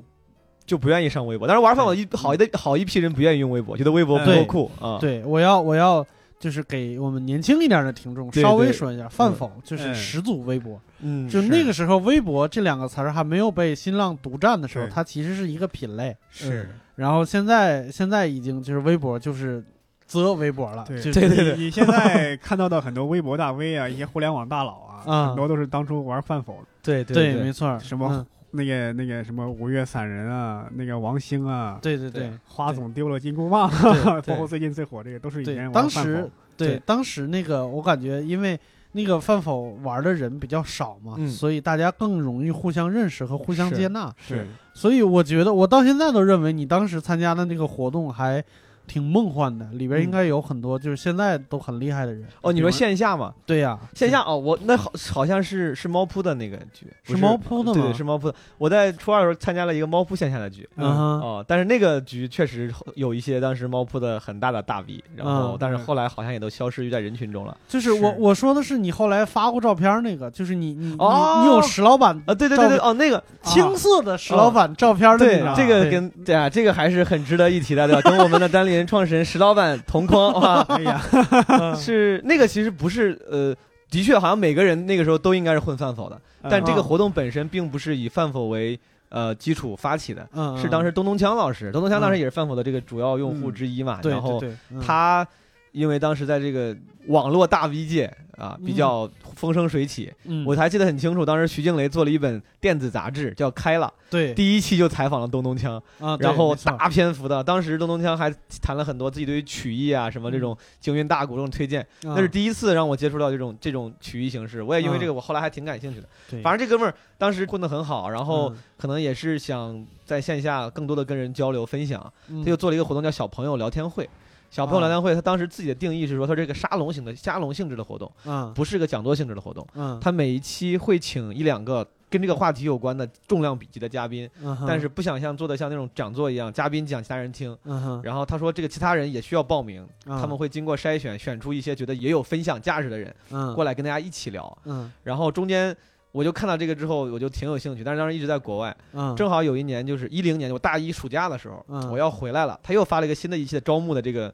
就不愿意上微博。但是玩饭否一好一的好一批人不愿意用微博，觉得微博不够酷啊。对，我要我要就是给我们年轻一点的听众稍微说一下，饭否就是嗯。始祖微博。嗯，就那个时候，微博这两个词儿还没有被新浪独占的时候，它其实是一个品类。是，然后现在现在已经就是微博就是则微博了，对。对对对。你你现在看到的很多微博大 V 啊，一些互联网大佬啊，啊。很多都是当初玩饭否。的，对对，对。没错，什么嗯那个那个什么五月散人啊，那个王兴啊，对对对花总丢了金箍棒，对包括 最近最火这个都是以前当时对对当时那个我感觉，因为那个范否玩的人比较少嘛，嗯。所以大家更容易互相认识和互相接纳。是。所以我觉得，我到现在都认为你当时参加的那个活动还挺梦幻的，里边嗯应该有很多就是现在都很厉害的人。哦，你说线下吗？对呀，线下哦，我那好好像是是猫扑的那个局，不是猫扑的吗？对对是猫扑的。我在初二的时候参加了一个猫扑线下的局，嗯哼，哦，但是那个局确实有一些当时猫扑的很大的大 V，然后嗯但是后来好像也都消失于在人群中了。就是我是我说的是你后来发过照片那个，就是你你哦你你有石老板啊，对对对对，照哦，那个青色的石老板照片的对那个，这个对跟对啊，这个还是很值得一提的，对吧？跟我们的单立 人创始人石老板同框，哇，哎呀，是那个其实不是呃。的确，好像每个人那个时候都应该是混饭否的，但这个嗯活动本身并不是以饭否为呃基础发起的，嗯是当时东东锵老师，东东锵当时嗯也是饭否的这个主要用户之一嘛。对然后他因为当时在这个网络大 V 界啊比嗯较风生水起，嗯。我还记得很清楚，当时徐静蕾做了一本电子杂志叫《开了》，对。第一期就采访了东东锵，啊，然后大篇幅的，当时东东锵还谈了很多自己对于曲艺啊什么这种京韵大鼓这种推荐，嗯那是第一次让我接触到这种这种曲艺形式，我也因为这个我后来还挺感兴趣的。对。反正这哥们儿当时混得很好，然后嗯。可能也是想在线下更多的跟人交流分享，嗯。他就做了一个活动叫小朋友聊天会。小朋友聊天会，他当时自己的定义是说，他这个沙龙型的沙龙性质的活动，嗯不是个讲座性质的活动。嗯，他每一期会请一两个跟这个话题有关的重量比级的嘉宾，但是不想像做的像那种讲座一样，嘉宾讲其他人听。然后他说，这个其他人也需要报名，嗯他们会经过筛选，选出一些觉得也有分享价值的人嗯过来跟大家一起聊。嗯然后中间我就看到这个之后，我就挺有兴趣，但是当时一直在国外。嗯。正好有一年就是一零年，我大一暑假的时候，嗯。我要回来了，他又发了一个新的一期的招募的这个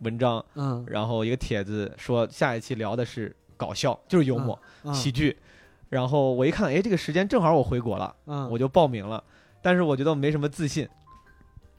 文章，嗯。然后一个帖子说下一期聊的是搞笑，就是幽默、嗯喜剧。然后我一看，哎，这个时间正好我回国了，嗯。我就报名了。但是我觉得我没什么自信，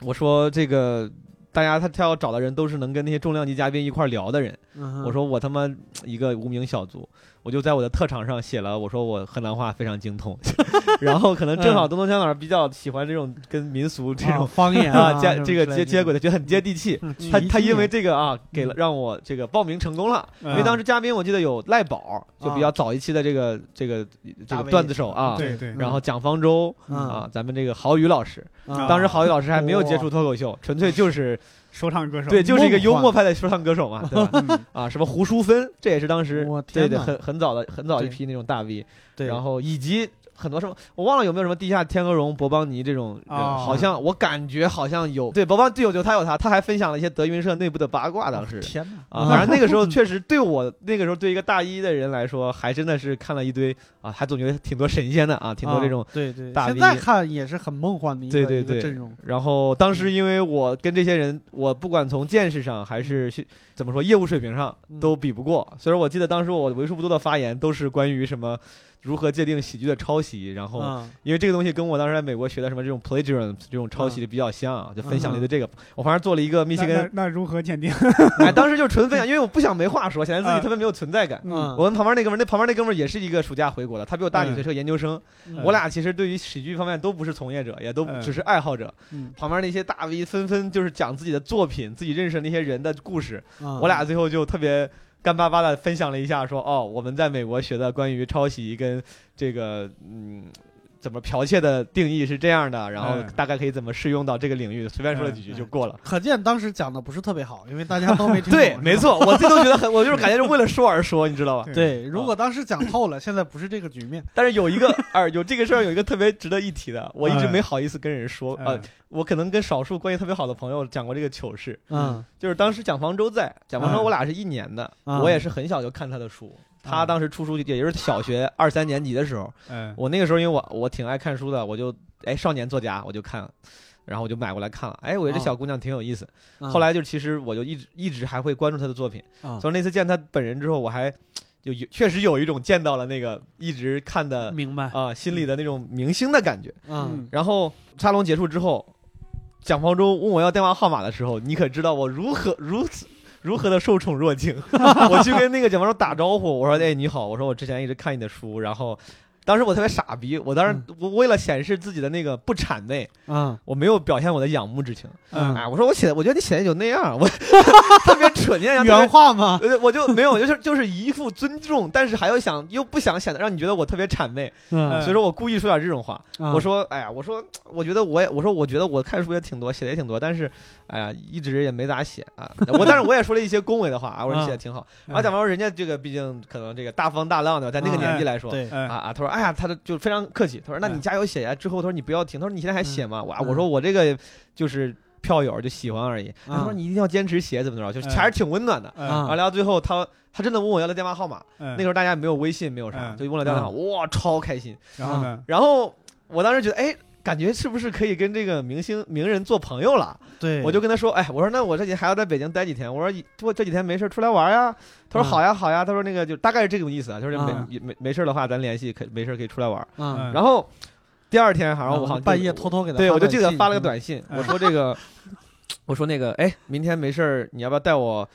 我说这个大家他他要找的人都是能跟那些重量级嘉宾一块聊的人，嗯我说我他妈一个无名小卒，我就在我的特长上写了，我说我河南话非常精通，然后可能正好东东强老师比较喜欢这种跟民俗这啊种方言啊接这个接接轨的，觉得很接地气。嗯他他因为这个啊，给了让我这个报名成功了，因为嗯当时嘉宾我记得有赖宝，就比较早一期的这个这个这个段子手啊，对对，然后蒋方舟嗯。啊，咱们这个郝宇老师，啊。当时郝宇老师还没有接触脱口秀，纯粹就是说唱歌手，对，就是一个幽默派的说唱歌手嘛，对吧？嗯。啊，什么胡淑芬，这也是当时对对很很早的很早一批那种大 V，对，然后以及很多什么我忘了有没有什么地下天鹅绒、博邦尼这种人，哦。好像我感觉好像有，对，博邦对有有他有他，他还分享了一些德云社内部的八卦，当时。天哪。啊，反正那个时候确实对我那个时候对一个大一的人来说，还真的是看了一堆啊，还总觉得挺多神仙的啊，挺多这种啊对对，大现在看也是很梦幻的一个对对对一个阵容，然后当时因为我跟这些人，我不管从见识上还是去怎么说业务水平上嗯。都比不过，所以我记得当时我为数不多的发言都是关于什么如何界定喜剧的抄袭，然后嗯因为这个东西跟我当时在美国学的什么这种 plagiarism 这种抄袭的比较像啊，就分享了一个这个。我反正做了一个密那歇根，那那如何鉴定？哎，当时就纯分享，因为我不想没话说，显得自己特别没有存在感。嗯，我跟旁边那哥们儿，那旁边那哥们儿也是一个暑假回国的，他比我大几岁，嗯是个研究生。嗯我俩其实对于喜剧方面都不是从业者，也都嗯只是爱好者。嗯旁边那些大 V 纷纷就是讲自己的作品，自己认识的那些人的故事。嗯我俩最后就特别干巴巴的分享了一下说，哦，我们在美国学的关于抄袭跟这个嗯。怎么剽窃的定义是这样的，然后嗯大概可以怎么适用到这个领域，随便说了几句嗯就过了。可见当时讲的不是特别好，因为大家都没听。对，没。错，我自己都觉得很，我就是感觉是为了说而说，你知道吧？对，如果当时讲透了，现在不是这个局面。但是有一个，二 有这个事儿有一个特别值得一提的，我一直嗯没好意思跟人说，呃嗯，我可能跟少数关系特别好的朋友讲过这个糗事，嗯就是当时蒋方舟在，蒋方舟嗯我俩是一年的，嗯我也是很小就看他的书。他嗯。当时出书也就是小学 二三年级的时候，嗯我那个时候因为我我挺爱看书的，我就哎少年作家我就看，然后我就买过来看了，哎我觉得这哦小姑娘挺有意思。嗯。后来就其实我就一直一直还会关注她的作品，嗯。所以那次见她本人之后，我还就有确实有一种见到了那个一直看的明白。啊心里的那种明星的感觉。嗯。然后沙龙结束之后，蒋方舟问我要电话号码的时候，你可知道我如何如此如何的受宠若惊？我去跟那个蒋方舟打招呼，我说：“哎，你好，我说我之前一直看你的书，然后当时我特别傻逼，我当时我为了显示自己的那个不谄媚，嗯我没有表现我的仰慕之情。嗯哎，我说我写的，我觉得你写的就那样，我 特别蠢，你想原话吗？呃，我就没有，就是就是一副尊重，但是还要想又不想显得让你觉得我特别谄媚，嗯所以说我故意说点这种话。嗯我说，哎呀，我说，我觉得我也，我说我觉得我看书也挺多，写的也挺多，但是，哎呀，一直也没咋写啊。我但是我也说了一些恭维的话啊，我说你写的挺好。嗯然后讲完说人家这个毕竟可能这个大风大浪的，在那个年纪来说。对，啊！他说：“哎呀，他的就非常客气。他说：‘那你嗯加油写呀。’之后他说：‘你不要停。’他说：‘你现在还写吗？’我啊，嗯我说我这个就是票友，就喜欢而已。他说：‘嗯你一定要坚持写，怎么着？’就是嗯还是挺温暖的。嗯然后聊到最后，他他真的问我要了电话号码。嗯那个时候大家也没有微信，没有啥，嗯就问了电话号码，哇，超开心。然后呢？然后我当时觉得，哎，感觉是不是可以跟这个明星名人做朋友了？对，我就跟他说，哎，我说那我这几天还要在北京待几天？我说我这几天没事出来玩呀。他说嗯好呀好呀。他说那个就大概是这种意思啊，就是没嗯没没事的话咱联系，可没事可以出来玩。嗯，然后第二天好像我好像半夜偷偷给他对我就记得发了个，短信，嗯我说这个，我说那个，哎，明天没事儿你要不要带我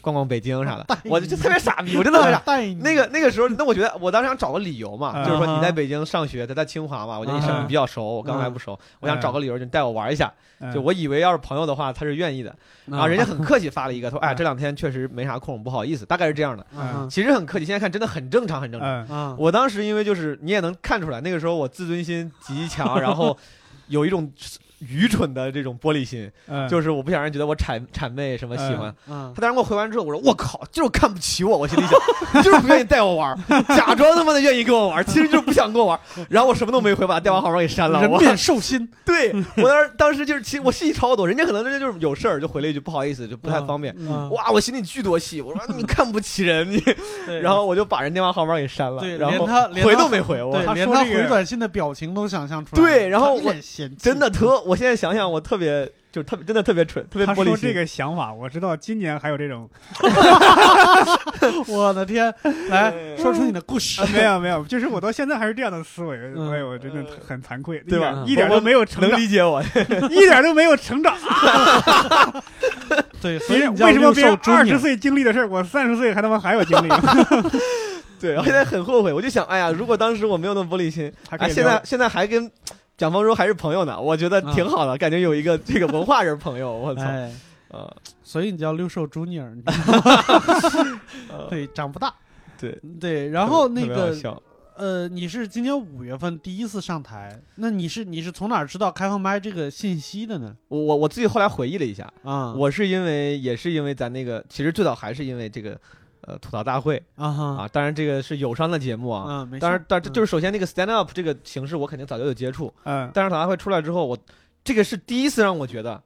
逛逛北京啥的。我就特别傻逼，我真的很傻。那个那个时候，那我觉得我当时想找个理由嘛，嗯就是说你在北京上学，他在清华嘛，我觉得你省嗯比较熟，我刚来不熟，我想找个理由就带我玩一下。嗯就我以为要是朋友的话，他是愿意的。然后人家很客气发了一个，说哎这两天确实没啥空，不好意思，大概是这样的。嗯其实很客气，现在看真的很正常，很正常。我当时因为就是你也能看出来，那个时候我自尊心极强，然后有一种愚蠢的这种玻璃心，嗯，就是我不想让人觉得我谄谄媚什么喜欢。嗯他当时给我回完之后，我说我靠，就是看不起我，我心里想，就是不愿意带我玩，假装他妈的愿意跟我玩，其实就是不想跟我玩。然后我什么都没回，把电话号码给删了。我人面兽心，对 我当时当时就是，其实我戏超多，人家可能人家就是有事儿就回了一句不好意思，就不太方便。嗯，哇，我心里巨多气，我说你看不起人，你，然后我就把人电话号码给删了，对，然后连他连回都没回，我，连他回短信的表情都想象出来。对然后他一脸嫌弃真的特，我现在想想，我特别就是特别真的特别蠢，特别玻璃心。他说这个想法，我知道今年还有这种，我的天，来说出你的故事啊。没有没有，就是我到现在还是这样的思维，嗯哎，我真的很惭愧，对吧一点一点都没有成长，能理解我，一点都没有成长。对，所别以你叫人为什么别人六兽二十岁经历的事儿，我三十岁还他妈还有经历？对，我现在很后悔，我就想，哎呀，如果当时我没有那么玻璃心，哎，还可以聊现在现在还跟蒋方舟还是朋友呢，我觉得挺好的，感觉有一个 这个文化人朋友，我操，哎，啊，所以你叫六兽朱尼尔，你知道吗？呃 对，长不大。对。对，然后那个呃，你是今年五月份第一次上台，那你是你是从哪儿知道开放麦这个信息的呢？我我我自己后来回忆了一下，啊，我是因为也是因为咱那个，其实最早还是因为这个呃吐槽大会啊哈啊，当然这个是友商的节目啊，嗯，没事当然，但嗯就是首先那个 stand up 这个形式，我肯定早就有接触。嗯，但是吐槽大会出来之后，我这个是第一次让我觉得，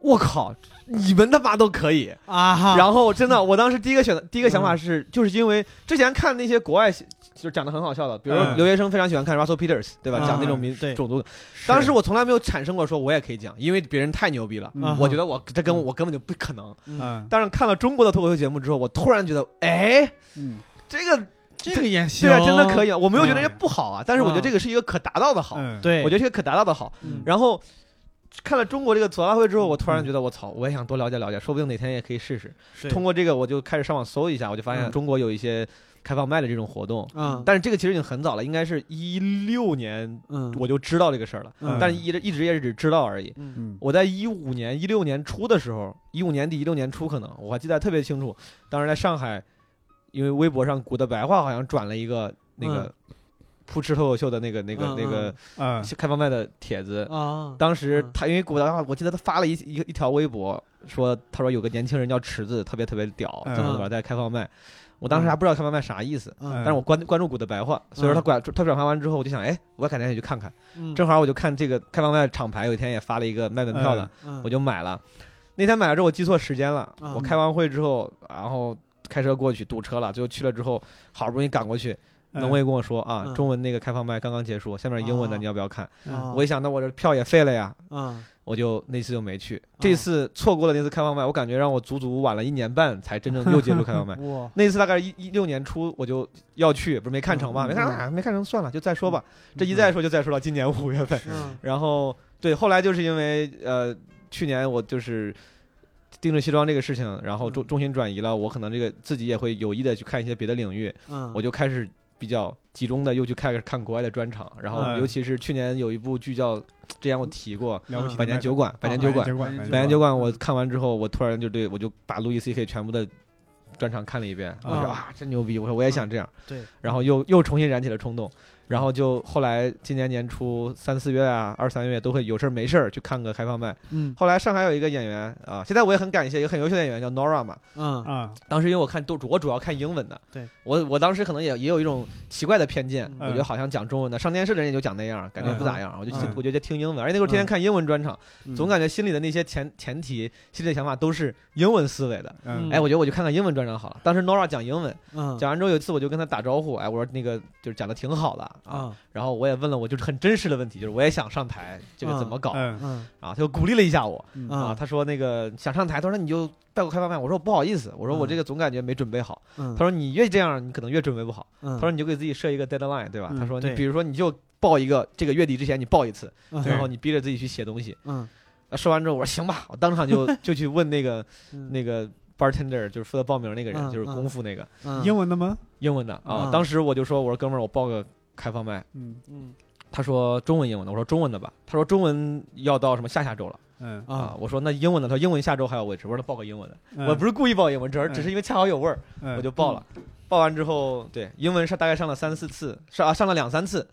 我靠，你们他妈都可以。啊，然后真的，我当时第一个选的第一个想法是，就是因为之前看那些国外就是讲的很好笑的，比如说嗯留学生非常喜欢看 Russell Peters，对吧？嗯讲那种民对种族的。当时我从来没有产生过说我也可以讲，因为别人太牛逼了。嗯我觉得我这跟我我根本就不可能。嗯但是看了中国的脱口秀节目之后，我突然觉得，哎，嗯这个这个也行，对啊，真的可以啊。我没有觉得这不好啊，但是我觉得这个是一个可达到的好。嗯，对，我觉得这个可达到的好。嗯然后看了中国这个吐槽大会之后，我突然觉得我操，我也想多了解了解，说不定哪天也可以试试。对通过这个，我就开始上网搜一下，我就发现嗯中国有一些开放麦的这种活动。嗯，但是这个其实已经很早了，应该是一六年嗯我就知道这个事儿了，嗯但是一直一直也是只知道而已。嗯嗯我在一五年、一六年初的时候，一五年底、一六年初可能我还记得特别清楚，当时在上海，因为微博上古的白话好像转了一个那个扑哧脱口秀的那个那个嗯那个嗯。开放麦的帖子，啊，当时嗯他因为古的话，我记得他发了一一一条微博，说他说有个年轻人叫池子，特别特别屌，嗯。怎么怎么在开放麦。我当时还不知道开放麦啥意思，嗯。但是我关关注古的白话，所以说他转他转发完之后，我就想，哎，我改天也去看看。嗯。正好我就看这个开放麦厂牌有一天也发了一个卖门票的，嗯。我就买了。那天买了之后我记错时间了，嗯。我开完会之后，然后开车过去堵车了，最后去了之后，好不容易赶过去，农卫跟我说啊，嗯中文那个开放麦刚刚结束，下面英文的哦你要不要看？啊我一想，那我这票也废了呀，嗯我就那次就没去。这次错过了那次开放麦，我感觉让我足足晚了一年半才真正又接触开放麦。哇那次大概一一六年初我就要去，不是没看成嘛，嗯没看成，啊没看成算了，就再说吧。这一再说就再说到今年五月份，嗯然后对，后来就是因为呃去年我就是。定制西装这个事情，然后重嗯重心转移了，我可能这个自己也会有意的去看一些别的领域，嗯，我就开始比较集中的又去看看国外的专场，然后嗯尤其是去年有一部剧叫，之前我提过《百年酒馆》，百年酒馆，百百年酒馆，我看完之后，我突然就对我就把路易 C K 全部的专场看了一遍，我说啊啊，真牛逼！我说我也想这样，对，然后又又重新燃起了冲动，然后就后来今年年初三四月啊，二三月都会有事儿没事儿去看个开放麦。嗯。后来上海有一个演员啊，现在我也很感谢一个很优秀的演员叫 Nora 嘛，嗯。啊，当时因为我看都我主要看英文的，对。我我当时可能也也有一种奇怪的偏见，嗯。我觉得好像讲中文的上电视的人也就讲那样，感觉不咋样，我就嗯。我就听英文，而且那时候天天看英文专场，嗯。总感觉心里的那些前前提、心里的想法都是英文思维的。嗯。哎，我觉得我就看看英文专场好了。当时 Nora 讲英文，嗯。讲完之后有一次我就跟他打招呼，哎，我说那个就是讲的挺好的啊，啊然后我也问了我就是很真实的问题，就是我也想上台，这个怎么搞嗯嗯啊？他就鼓励了一下我嗯啊，他说那个想上台，他说那你就带我开放麦，我说不好意思，我说我这个总感觉没准备好。嗯他说你越这样，你可能越准备不好。嗯他说你就给自己设一个 deadline，对吧？嗯他说你比如说你就报一个这个月底之前你报一次，嗯然后你逼着自己去写东西。嗯啊说完之后我说行吧，我当场就 就去问那个嗯那个 bartender，就是负责报名那个人，嗯就是功夫那个嗯英文的吗？英文的啊嗯。当时我就说我说哥们儿，我报个开放麦。嗯嗯他说中文英文的，我说中文的吧。他说中文要到什么下下周了嗯啊啊？我说那英文的，他说英文下周还有位置，我说那报个英文的。嗯，我不是故意报英文，只是嗯只是因为恰好有味儿，嗯，我就报了。报完之后，对英文上大概上了三四次，上啊上了两三次，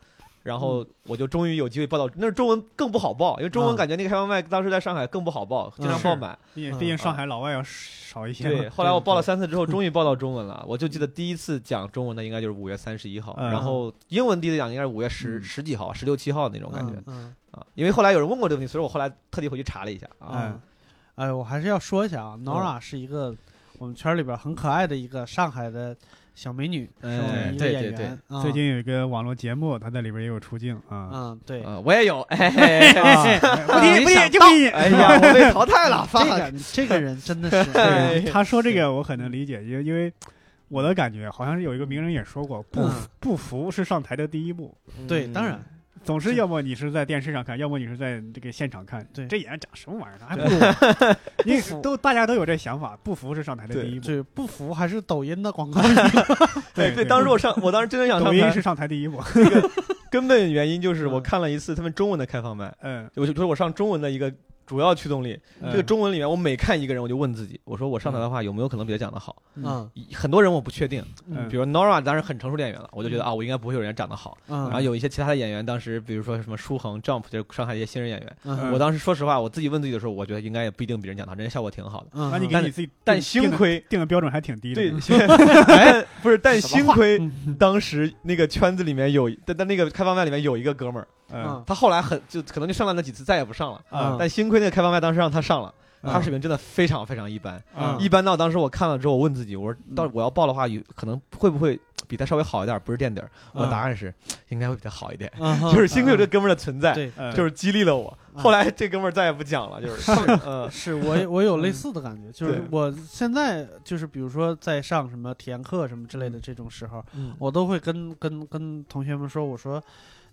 然后我就终于有机会报到。那中文更不好报，因为中文啊感觉那个开放麦当时在上海更不好报，经常爆满。嗯毕竟毕竟上海老外要少一些。对，后来我 报了三次之后，终于报到中文了。我就记得第一次讲中文的应该就是五月三十一号，嗯然后英文第一次讲应该是五月十嗯十几号、十六七号那种感觉嗯啊。因为后来有人问过这个问题，所以我后来特地回去查了一下啊。嗯，哎，我还是要说一下啊，Nora 是一个我们圈里边很可爱的一个上海的小美女，是我们一个演对对。对最近有一个网络节目，她在里边也有出镜啊。嗯，对，啊，我也有，哎嘿嘿啊嘿不提不提就不提。哎呀，我被淘汰了，这发个这个人真的是，他说这个我很能理解，因为因为我的感觉好像是有一个名人也说过，不嗯。不服是上台的第一步。对，当然，总是要么你是在电视上看，要么你是在这个现场看。对这演员长什么玩意儿？他还不如我。你都大家都有这想法，不服是上台的第一步。对不服还是抖音的广告 语。对对，当时我上，我当时真的想上台抖音是，上台第一步。根本原因就是我嗯看了一次他们中文的开放麦，嗯，我就说我上中文的一个主要驱动力。嗯这个中文里面，我每看一个人，我就问自己，我说我上台的话有没有可能比他讲的好？嗯很多人我不确定，嗯比如 Nora 当时很成熟的演员了，我就觉得啊，我应该不会有人长得好。嗯，然后有一些其他的演员，当时比如说什么舒恒、Jump，就是上海一些新人演员，嗯我当时说实话，我自己问自己的时候，我觉得应该也不一定比人讲的好，人家效果挺好的。嗯，那你给你自己，但幸亏定的标准还挺低的。对，哎，不是，但幸亏嗯 当时那个圈子里面有，但但那个开放麦里面有一个哥们儿，嗯。他后来很就可能就上了那几次，再也不上了。啊但幸亏那个开放麦当时让他上了，嗯。他水平真的非常非常一般，啊一般到当时我看了之后，我问自己，我说到我要报的话，有可能会不会比他稍微好一点，不是垫底儿？我的答案是应该会比他好一点，嗯 就是幸亏有这哥们儿的存在，就是激励了我。嗯。后来这哥们儿再也不讲了，就是。嗯。是我也我有类似的感觉，就是对。我现在就是比如说在上什么体验课什么之类的这种时候，嗯。我都会跟跟跟同学们说，我说，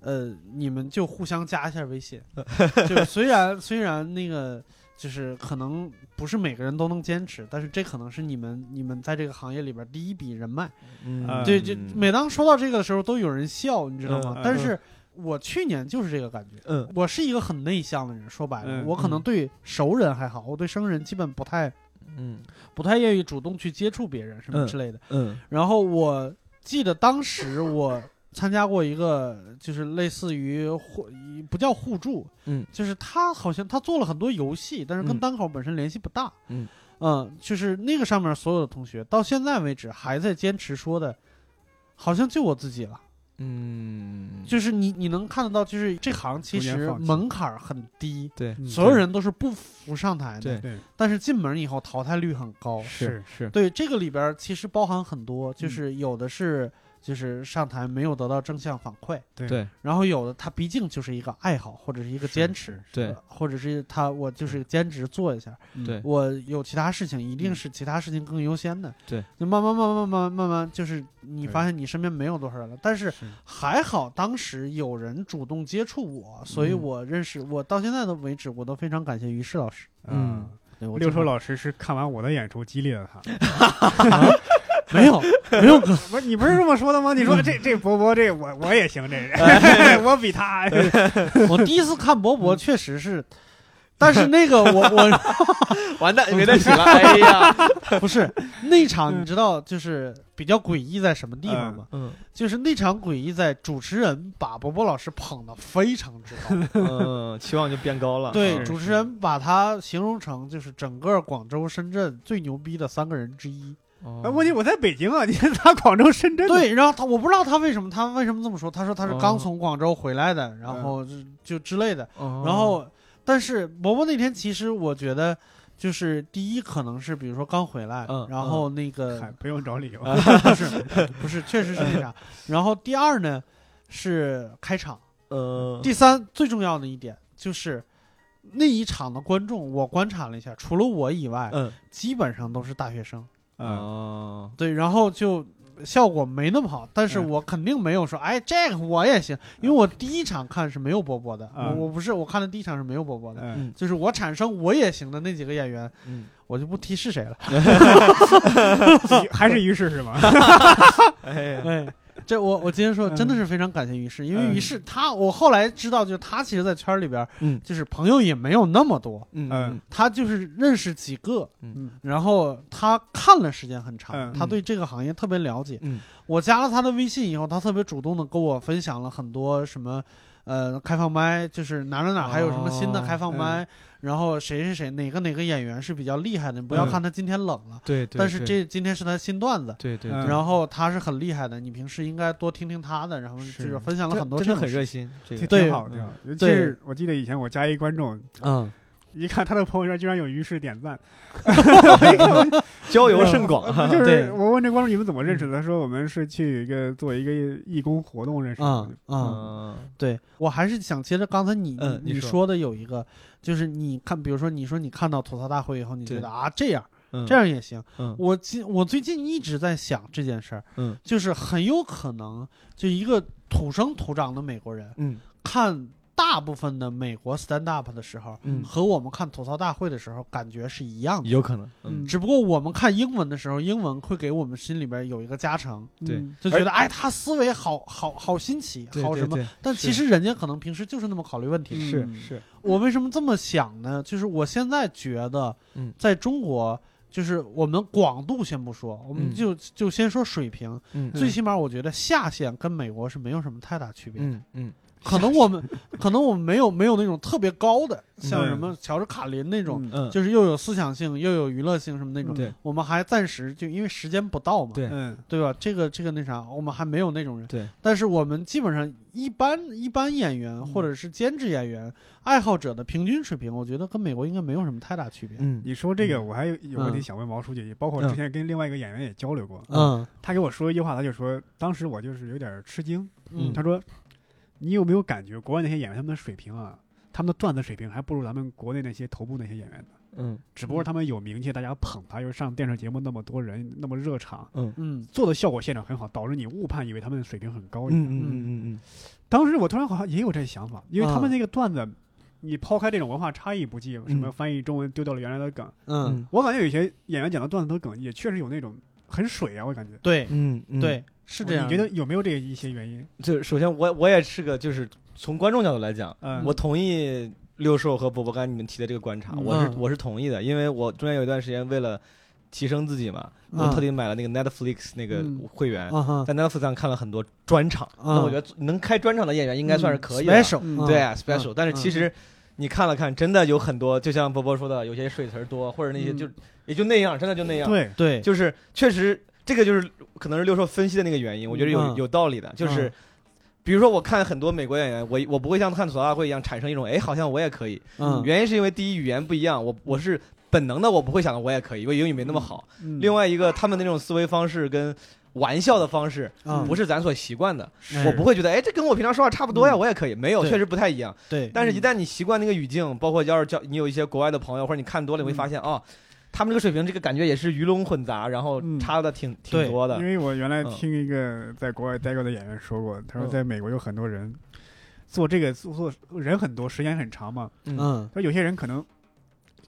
呃，你们就互相加一下微信，就虽然虽然那个就是可能不是每个人都能坚持，但是这可能是你们你们在这个行业里边第一笔人脉。嗯啊对，就每当说到这个的时候，都有人笑，你知道吗？但是我去年就是这个感觉。嗯我是一个很内向的人，说白了，嗯我可能嗯对熟人还好，我对生人基本不太嗯不太愿意主动去接触别人什么嗯之类的。嗯然后我记得当时我参加过一个，就是类似于互不叫互助，嗯，就是他好像他做了很多游戏，但是跟嗯。单口本身联系不大。嗯。嗯，就是那个上面所有的同学到现在为止还在坚持说的，好像就我自己了。嗯，就是你你能看得到，就是这行其实门槛很低，对嗯所有人都是不服上台的，对对。但是进门以后淘汰率很高。是是，对这个里边其实包含很嗯多，就是有的是就是上台没有得到正向反馈，对。对。然后有的他毕竟就是一个爱好或者是一个坚持，对。呃或者是他我就是兼职做一下，嗯。对。我有其他事情一定嗯。是其他事情更优先的，对，就慢慢慢慢慢慢慢慢就是你发现你身边没有多少人了，但是是。还好当时有人主动接触我，所以嗯。我认识我到现在的为止，我都非常感谢于适老师。嗯。对我六叔老师是看完我的演出激励了他，没有没有 哥不是你不是这么说的吗？你说这这博博这我我也行，这人 我比他 我第一次看博博确实是，但是那个我我完蛋，没得洗了。哎呀，不是那场，你知道就是比较诡异在什么地方吗？嗯就是那场诡异在主持人把博博老师捧得非常之高，嗯，期望就变高了。对，是主持人把他形容成就是整个广州、深圳最牛逼的三个人之一。哦哎问题我在北京啊，你看他广州、深圳，对，然后他我不知道他为什么他为什么这么说，他说他是刚哦从广州回来的，然后就就之类的。哦然后，但是伯伯那天其实我觉得，就是第一可能是比如说刚回来，嗯然后那个、嗨不用找理由。不是不是，确实是那啥。然后第二呢是开场，呃，第三最重要的一点就是那一场的观众，我观察了一下，除了我以外，嗯基本上都是大学生。嗯，哦，对，然后就效果没那么好，但是嗯。我肯定没有说，哎，这个我也行，因为我第一场看是没有波波的，嗯。我我不是我看的第一场是没有波波的，嗯，就是我产生我也行的那几个演员，嗯，我就不提是谁了。还是于适是吗？哎这我我今天说真的是非常感谢于适，因为于适他，我后来知道，就是他其实，在圈里边，嗯。就是朋友也没有那么多，嗯嗯。他就是认识几个，嗯。然后他看了时间很长，嗯他对这个行业特别了解。嗯。我加了他的微信以后，他特别主动的跟我分享了很多什么，呃，开放麦，就是哪哪哪还有什么新的哦开放麦，然后谁谁谁哪个哪个演员是比较厉害的，你不要嗯。看他今天冷了，对对，但是这今天是他新段子。对对，嗯对。然后他是很厉害的，你平时应该多听听他的，然后就是分享了很多真的很热心，这挺个对挺好，挺好。尤其对是我记得以前我加一观众，嗯，一看他的朋友圈居然有于适点赞，交 友甚广，就是对我问这观众你们怎么认识的？他说我们是去一个做一个义工活动认识的嗯。对我还是想接着刚才你嗯你说的有一个，就是你看，比如说你说你看到吐槽大会以后，你觉得啊这样嗯这样也行。嗯我近我最近一直在想这件事儿，嗯就是很有可能就一个土生土长的美国人嗯看大部分的美国 stand up 的时候，嗯，和我们看吐槽大会的时候感觉是一样的。有可能，嗯只不过我们看英文的时候，英文会给我们心里边有一个加成，对嗯就觉得哎，他思维好好好新奇，好什么。对但其实人家可能平时就是那么考虑问题的。嗯是是，我为什么这么想呢？就是我现在觉得嗯，在中国，就是我们广度先不说，我们嗯就就先说水平。嗯最起码我觉得下限跟美国是没有什么太大区别。嗯嗯可能我们 可能我们没有没有那种特别高的，像嗯什么乔治卡林那种，就是又有思想性又有娱乐性什么那种。对我们还暂时就因为时间不到嘛，对。嗯。对吧？这个这个那啥，我们还没有那种人。对，但是我们基本上一般一般演员或者是兼职演员、爱好者的平均水平，我觉得跟美国应该没有什么太大区别。嗯。你说这个，我还有有问题嗯。想问毛书记，包括之前跟另外一个演员也交流过，嗯。他给我说一句话，他就说，当时我就是有点吃惊，嗯。他说，你有没有感觉国外那些演员他们的水平啊，他们的段子水平还不如咱们国内那些头部那些演员呢？嗯。只不过他们有名气，大家捧他，又上电视节目那么多人，那么热场，嗯。嗯。做的效果现场很好，导致你误判以为他们的水平很高。嗯嗯嗯嗯。当时我突然好像也有这想法，因为他们啊那个段子，你抛开这种文化差异不计，什么嗯翻译中文丢掉了原来的梗，嗯，我感觉有些演员讲的段子和梗也确实有那种很水啊，我感觉。对。嗯嗯，对，是这样。你觉得有没有这一些原因？就首先我我也是个，就是从观众角度来讲，嗯，我同意六兽和波波刚才你们提的这个观察，嗯我是我是同意的，因为我中间有一段时间为了提升自己嘛，我嗯特地买了那个 Netflix 那个嗯会员，在 Netflix 上看了很多专场，那我觉得能开专场的演员应该算是可以的，special，对啊 special，嗯但是其实。你看了看，真的有很多，就像波波说的，有些水词儿多，或者那些嗯就、也就那样，真的就那样。，对，对，就是确实这个就是可能是六兽分析的那个原因，我觉得有、嗯。有道理的。就是、嗯比如说我看很多美国演员，我我不会像看吐槽大会一样产生一种哎好像我也可以，嗯。原因是因为第一语言不一样，我我是本能的我不会想到我也可以，因为英语没那么好。嗯另外一个他们那种思维方式跟玩笑的方式嗯。不是咱所习惯的，哎我不会觉得哎这跟我平常说话差不多呀，嗯。我也可以，没有，确实不太一样。对，但是，一旦你习惯那个语境，包括要是叫你有一些国外的朋友，或者你看多了，你会发现哦，他们这个水平，这个感觉也是鱼龙混杂，然后嗯。差的挺挺多的。因。为我原来嗯。听一个在国外待过的演员说过，他说嗯在美国有很多人做这个做做人很多，时间很长嘛。嗯。嗯。他说有些人可能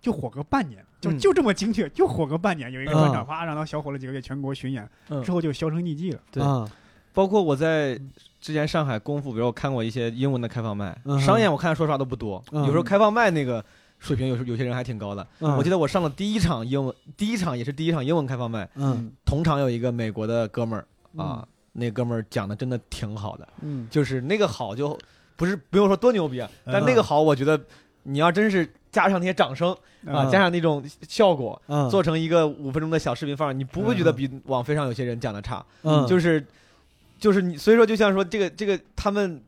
就火个半年，就嗯。就这么精确，就火个半年。有一个专场，嗯哗，让他小火了几个月，全国巡演嗯。之后就销声匿迹了。对。嗯。包括我在之前上海功夫，比如我看过一些英文的开放麦，嗯。商演我看说实话都不多，嗯。有时候开放麦那个水平有时候有些人还挺高的。嗯，我记得我上了第一场英文，第一场也是第一场英文开放麦，嗯同场有一个美国的哥们儿啊，那哥们儿讲的真的挺好的，嗯就是那个好就不是不用说多牛逼但那个好，我觉得你要真是加上那些掌声啊，嗯加上那种效果，嗯做成一个五分钟的小视频放上，你不会觉得比网飞上有些人讲的差。嗯就是就是你，所以说就像说这个这个他们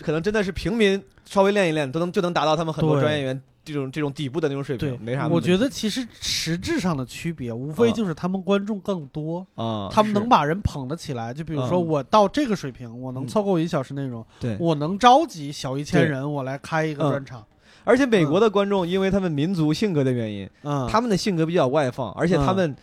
可能真的是平民稍微练一练都能就能达到他们很多专业演员这种这种底部的那种水对平，没啥。我觉得其实实质上的区别，无非啊就是他们观众更多，啊，他们能把人捧得起来。就比如说嗯我到这个水平，我能嗯凑够一小时内容，对，我能召集小一千人，我来开一个嗯专场。而且美国的观众因为他们民族性格的原因，嗯，他们的性格比较外放，而且他们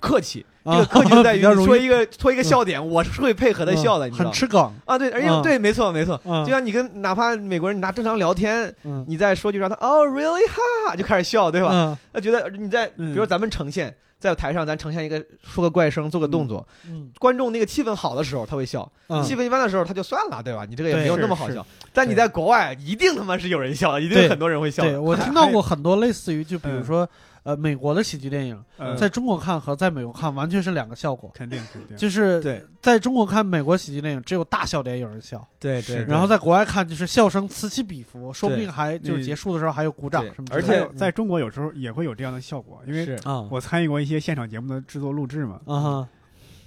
客气。这啊个客气就在于 说一个说一个笑点，我是会配合的笑的，你知道吗？很吃梗。啊，对，而且嗯对，没错没错。嗯就像你跟哪怕美国人你拿正常聊天，嗯你再说句让他哦 really 哈就开始笑，对吧？嗯他觉得你在，比嗯如说咱们呈现在台上，咱呈现一个说个怪声，做个动作，嗯观众那个气氛好的时候他会笑，嗯气氛一般的时候他就算了，对吧？你这个也没有那么好笑。但你在国外一定他妈是有人笑，一定很多人会笑。对我 听到过很多类似于，就比如嗯说呃美国的喜剧电影，嗯。在中国看和在美国看完全是两个效果。肯定肯定。就是对。在中国看美国喜剧电影，只有大笑点有人笑，对对。然后在国外看就是笑声此起彼伏，说不定还就是嗯结束的时候还有鼓掌对什么之类的。而且在中国有时候也会有这样的效果，因为是。啊。我参与过一些现场节目的制作录制嘛，啊哈。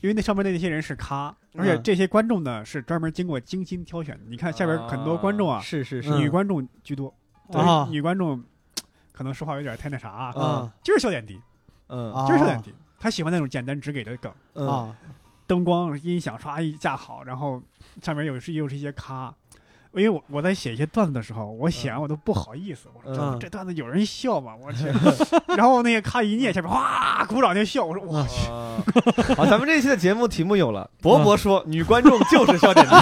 因为那上面的那些人是咖，嗯而且这些观众呢是专门经过精心挑选的。你看下边很多观众啊，是是是。嗯。女观众居多，啊。女观众可能说话有点太那啥啊，啊就是笑点低，嗯啊就是笑点低。他喜欢那种简单直给的梗，嗯啊灯光、音响唰一架好，然后上面有是又是一些咖。因为我我在写一些段子的时候，我写完我都不好意思，我说嗯这段子有人笑吗？我去，然后那个咔一念下面哗鼓掌就笑，我说我去，好，咱们这期的节目题目有了，博博说女观众就是笑点低，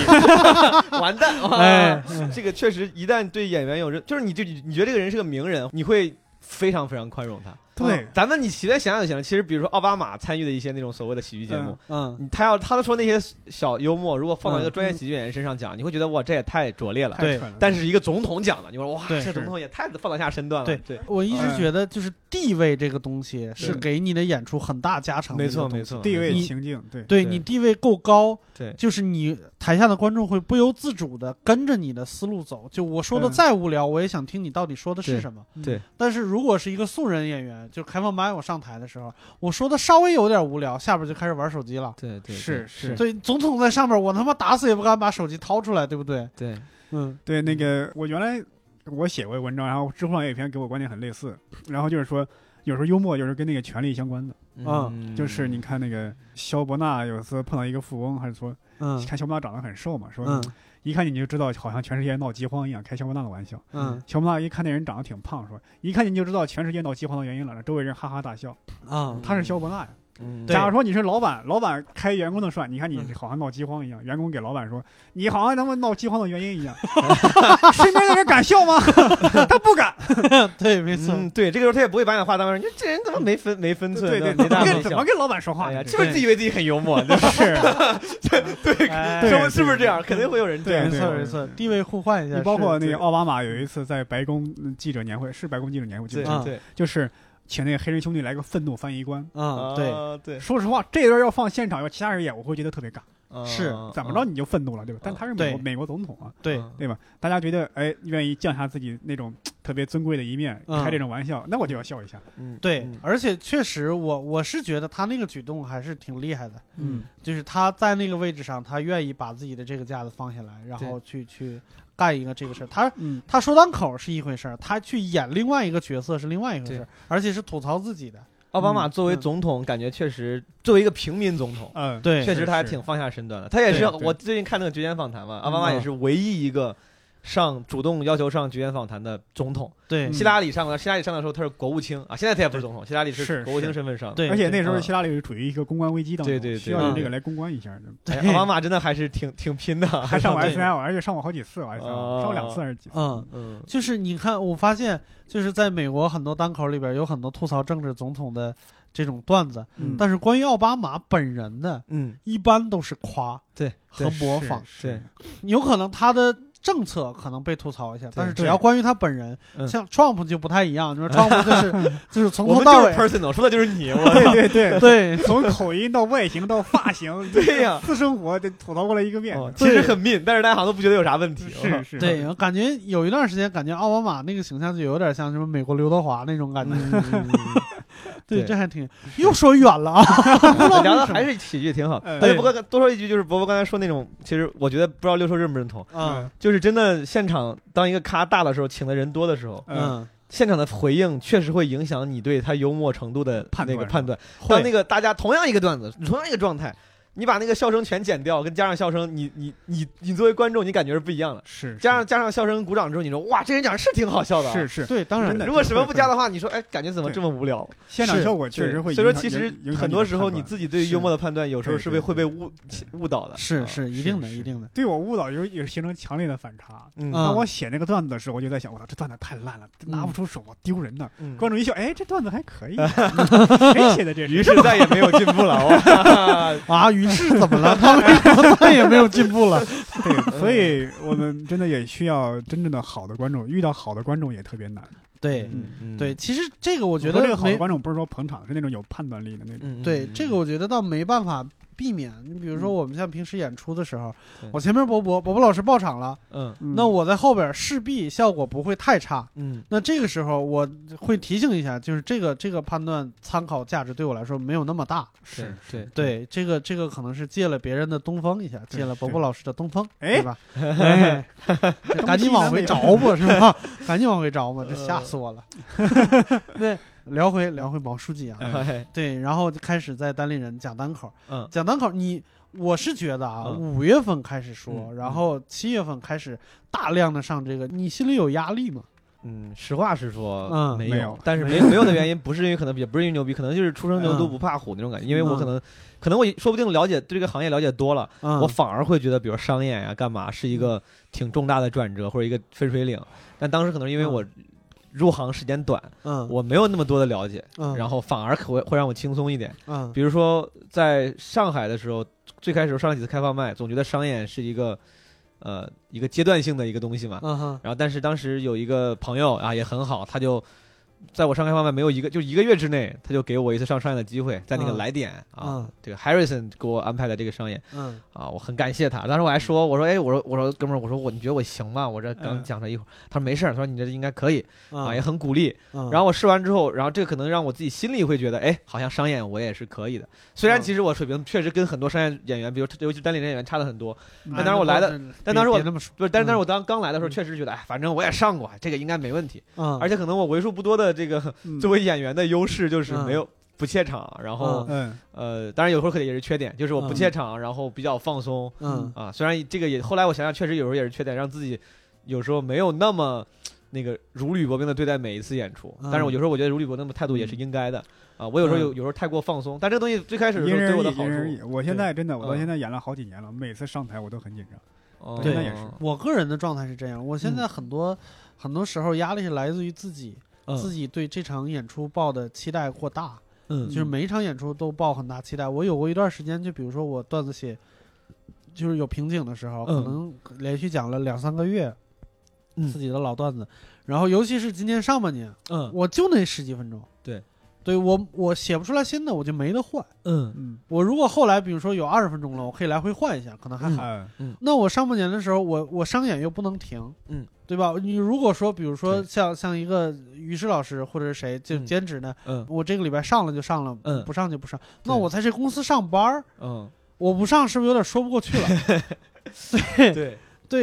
完蛋，哇哎这个确实一旦对演员有人，就是你就你你觉得这个人是个名人，你会非常非常宽容他。对。咱们你随便想想就行了。其实比如说奥巴马参与的一些那种所谓的喜剧节目，嗯你他要他都说那些小幽默，如果放到一个嗯专业喜剧演员身上讲，你会觉得哇这也太拙劣了。对但是一个总统讲的，你说哇对这总统也太放得下身段了。对。对，我一直嗯。觉得就是地位这个东西是给你的演出很大加成的没。错没错，地位你情境，对对对你地位够高，对就是你台下的观众会不由自主的跟着你的思路走。就我说的嗯再无聊，我也想听你到底说的是什么。对但是如果是一个素人演员，就开放麦我上台的时候，我说的稍微有点无聊，下边就开始玩手机了。对对是是对，总统在上面，我他妈打死也不敢把手机掏出来，对不对？对嗯对，那个我原来我写过文章，然后知乎上有一篇给我观点很类似，然后就是说有时候幽默就是跟那个权力相关的，嗯就是你看那个肖伯纳有一次碰到一个富翁，还是说嗯看肖伯纳长得很瘦嘛，说嗯一看你就知道好像全世界闹饥荒一样，开肖伯纳的玩笑。嗯肖伯纳一看那人长得挺胖，说一看你就知道全世界闹饥荒的原因了，周围人哈哈大笑。啊他是肖伯纳呀。嗯假如说你是老板，老板开员工的涮，你看你好像闹饥荒一样，员工给老板说你好像他妈闹饥荒的原因一样，身边的人敢笑吗？他不敢。对，没错。嗯，对，这个时候他也不会把你的话当回事，你这人怎么没分没分寸，对对，没怎么大没小。跟怎么跟老板说话哎呀，是不是自以为自己很幽默？是，对，哎是不对是不是这样？肯定会有人这样对没错没错，地位互换一下。你包括那个奥巴马有一次在白宫嗯记者年会，是白宫记者年会，对对，就是请那个黑人兄弟来个愤怒翻译官。嗯，对，啊对，说实话，这段要放现场，要其他人演，我会觉得特别尬。是啊怎么着你就愤怒了，对吧？但他是美国美国总统啊，对，嗯对吧？大家觉得哎，愿意降下自己那种特别尊贵的一面，嗯开这种玩笑，那我就要笑一下。嗯对嗯，而且确实我，我是觉得他那个举动还是挺厉害的，嗯就是他在那个位置上，他愿意把自己的这个架子放下来，然后去去干一个这个事儿。他嗯，他说单口是一回事儿，他去演另外一个角色是另外一回事儿，而且是吐槽自己的。奥巴马作为嗯总统，感觉确实作为一个平民总统，嗯，对确实他还挺放下身段的。他也是我最近看那个《绝间访谈》嘛，奥巴马嗯也是唯一一个上主动要求上局限访谈的总统。对。嗯。希拉里上过，希拉里上的时候他是国务卿。啊，现在他也不是总统，希拉里是国务卿身份上。对，而且那时候嗯希拉里是处于一个公关危机当中，对对对需要用嗯这个来公关一下。奥巴马真的还是挺挺拼的，还上过 S N L，而且上过好几次，我还上哦过上过两次还是几次？嗯，嗯。就是你看，我发现就是在美国很多单口里边有很多吐槽政治总统的这种段子，嗯。但是关于奥巴马本人的，嗯，一般都是夸对。和模仿。对，有可能他的政策可能被吐槽一下，但是只要关于他本人，嗯。像 Trump 就不太一样，就是 Trump 就是 就是从头到尾，personal，说的就是你，我。对对对，对。从口音到外形到发型，对呀。私生活得吐槽过来一个遍。哦其实很 mean，但是大家好像都不觉得有啥问题。是是，对，我感觉有一段时间，感觉奥巴马那个形象就有点像什么美国刘德华那种感觉。嗯对，对。这还挺又说远了啊。聊的还是喜剧挺好。呃而且不过多说一句，就是伯伯刚才说那种，其实我觉得不知道六叔认不认同，嗯。就是真的现场当一个咖大的时候，请的人多的时候，嗯，嗯，现场的回应确实会影响你对他幽默程度的判那个判断。会。当那个大家同样一个段子，同样一个状态，你把那个笑声全剪掉，跟加上笑声，你你你你作为观众，你感觉是不一样的。是加上加上笑声鼓掌之后，你说哇，这人讲是挺好笑的、啊。是是，对，当然真的如果什么不加的话，你说哎，感觉怎么这么无聊？现场效果确实会影。所以说，其实影很多时候你自己对于幽默的判断，有时候是被会被误误导的。是啊是一定的，一定的。对我误导有有形成强烈的反差。嗯啊当我写那个段子的时候，我就在想，我操，这段子太烂了，拿不出手，丢人呐。嗯观众一笑，哎，这段子还可以，谁写的这是？于是再也没有进步了。哇 啊，于是怎么了？他为什么再也没有进步了？对，所以我们真的也需要真正的好的观众，遇到好的观众也特别难。对嗯对，，其实这个我我觉得这个好的观众不是说捧场，是那种有判断力的那种。嗯对这个，我觉得倒没办法避免。你比如说我们像平时演出的时候对，我前面博博博博老师爆场了，嗯嗯那我在后边势必效果不会太差。嗯那这个时候我会提醒一下，就是这个这个判断参考价值对我来说没有那么大。是对对，这个这个可能是借了别人的东风一下，借了伯伯老师的东风，哎对吧？哎，赶紧往回找吧，是吧？赶紧往回找吧，这吓死我了。对，聊回聊回毛书记啊，哎。对，然后就开始在单立人讲单口，嗯。讲单口，你我是觉得啊，嗯。五月份开始说，嗯然后七月份开始大量的上这个，你心里有压力吗？嗯，实话实说，嗯没没有。但是没有 没有的原因不是因为可能也不是因为牛逼，可能就是初生牛犊嗯不怕虎那种感觉，因为我嗯。可能可能我说不定了解对这个行业了解多了，嗯，我反而会觉得，比如商演呀、干嘛是一个挺重大的转折或者一个分水岭。但当时可能因为我入行时间短，嗯我没有那么多的了解，嗯，然后反而可会会让我轻松一点。嗯比如说在上海的时候，最开始上了几次开放麦，总觉得商演是一个呃一个阶段性的一个东西嘛。嗯哼然后但是当时有一个朋友啊也很好，他就。在我上开放麦没有一个，就一个月之内，他就给我一次上商演的机会，在那个嗯。来点啊嗯，这个 Harrison 给我安排的这个商演，嗯。啊，我很感谢他。当时我还说，我说，哎，我说，我说，哥们儿，我说我你觉得我行吗？我这刚嗯。讲了一会儿，他说没事儿，他说你这应该可以啊，嗯，也很鼓励。嗯，然后我试完之后，然后这个可能让我自己心里会觉得，哎，好像商演我也是可以的。虽然嗯。其实我水平确实跟很多商业演员，比如尤其单立人演员差的很多，嗯。但当时我来的别但当时我不是，但是但是嗯。我当刚来的时候，确实觉得，哎，反正我也上过，这个应该没问题。嗯，而且可能我为数不多的这个嗯作为演员的优势就是嗯没有不怯场，然后嗯呃，当然有时候可能也是缺点，就是我不嗯怯场，然后比较放松。嗯啊，虽然这个也后来我想想，确实有时候也是缺点，让自己有时候没有那么那个如履薄冰的对待每一次演出。但是我嗯有时候我觉得如履薄冰的态度也是应该的啊。我有时候有有时候太过放松，但这个东西最开始的时候对我的好。处，我现在真的，我到嗯现在演了好几年了，每次上台我都很紧张。哦现在也是我个人的状态是这样，我现在很多、很多时候压力是来自于自己，嗯自己对这场演出抱的期待过大，嗯。就是每一场演出都抱很大期待。我有过一段时间，就比如说我段子写，就是有瓶颈的时候，可嗯能连续讲了两三个月嗯。自己的老段子，然后尤其是今年上半年，嗯。我就那十几分钟，对，对我我写不出来新的，我就没得换。嗯嗯我如果后来比如说有二十分钟了，我可以来回换一下，可能还好。嗯那我上半年的时候，我我商演又不能停，嗯，对吧？你如果说，比如说像像一个于适老师或者是谁就嗯兼职呢，嗯我这个礼拜上了就上了，嗯不上就不上。那我在这公司上班儿，嗯，我不上是不是有点说不过去了？对对，对，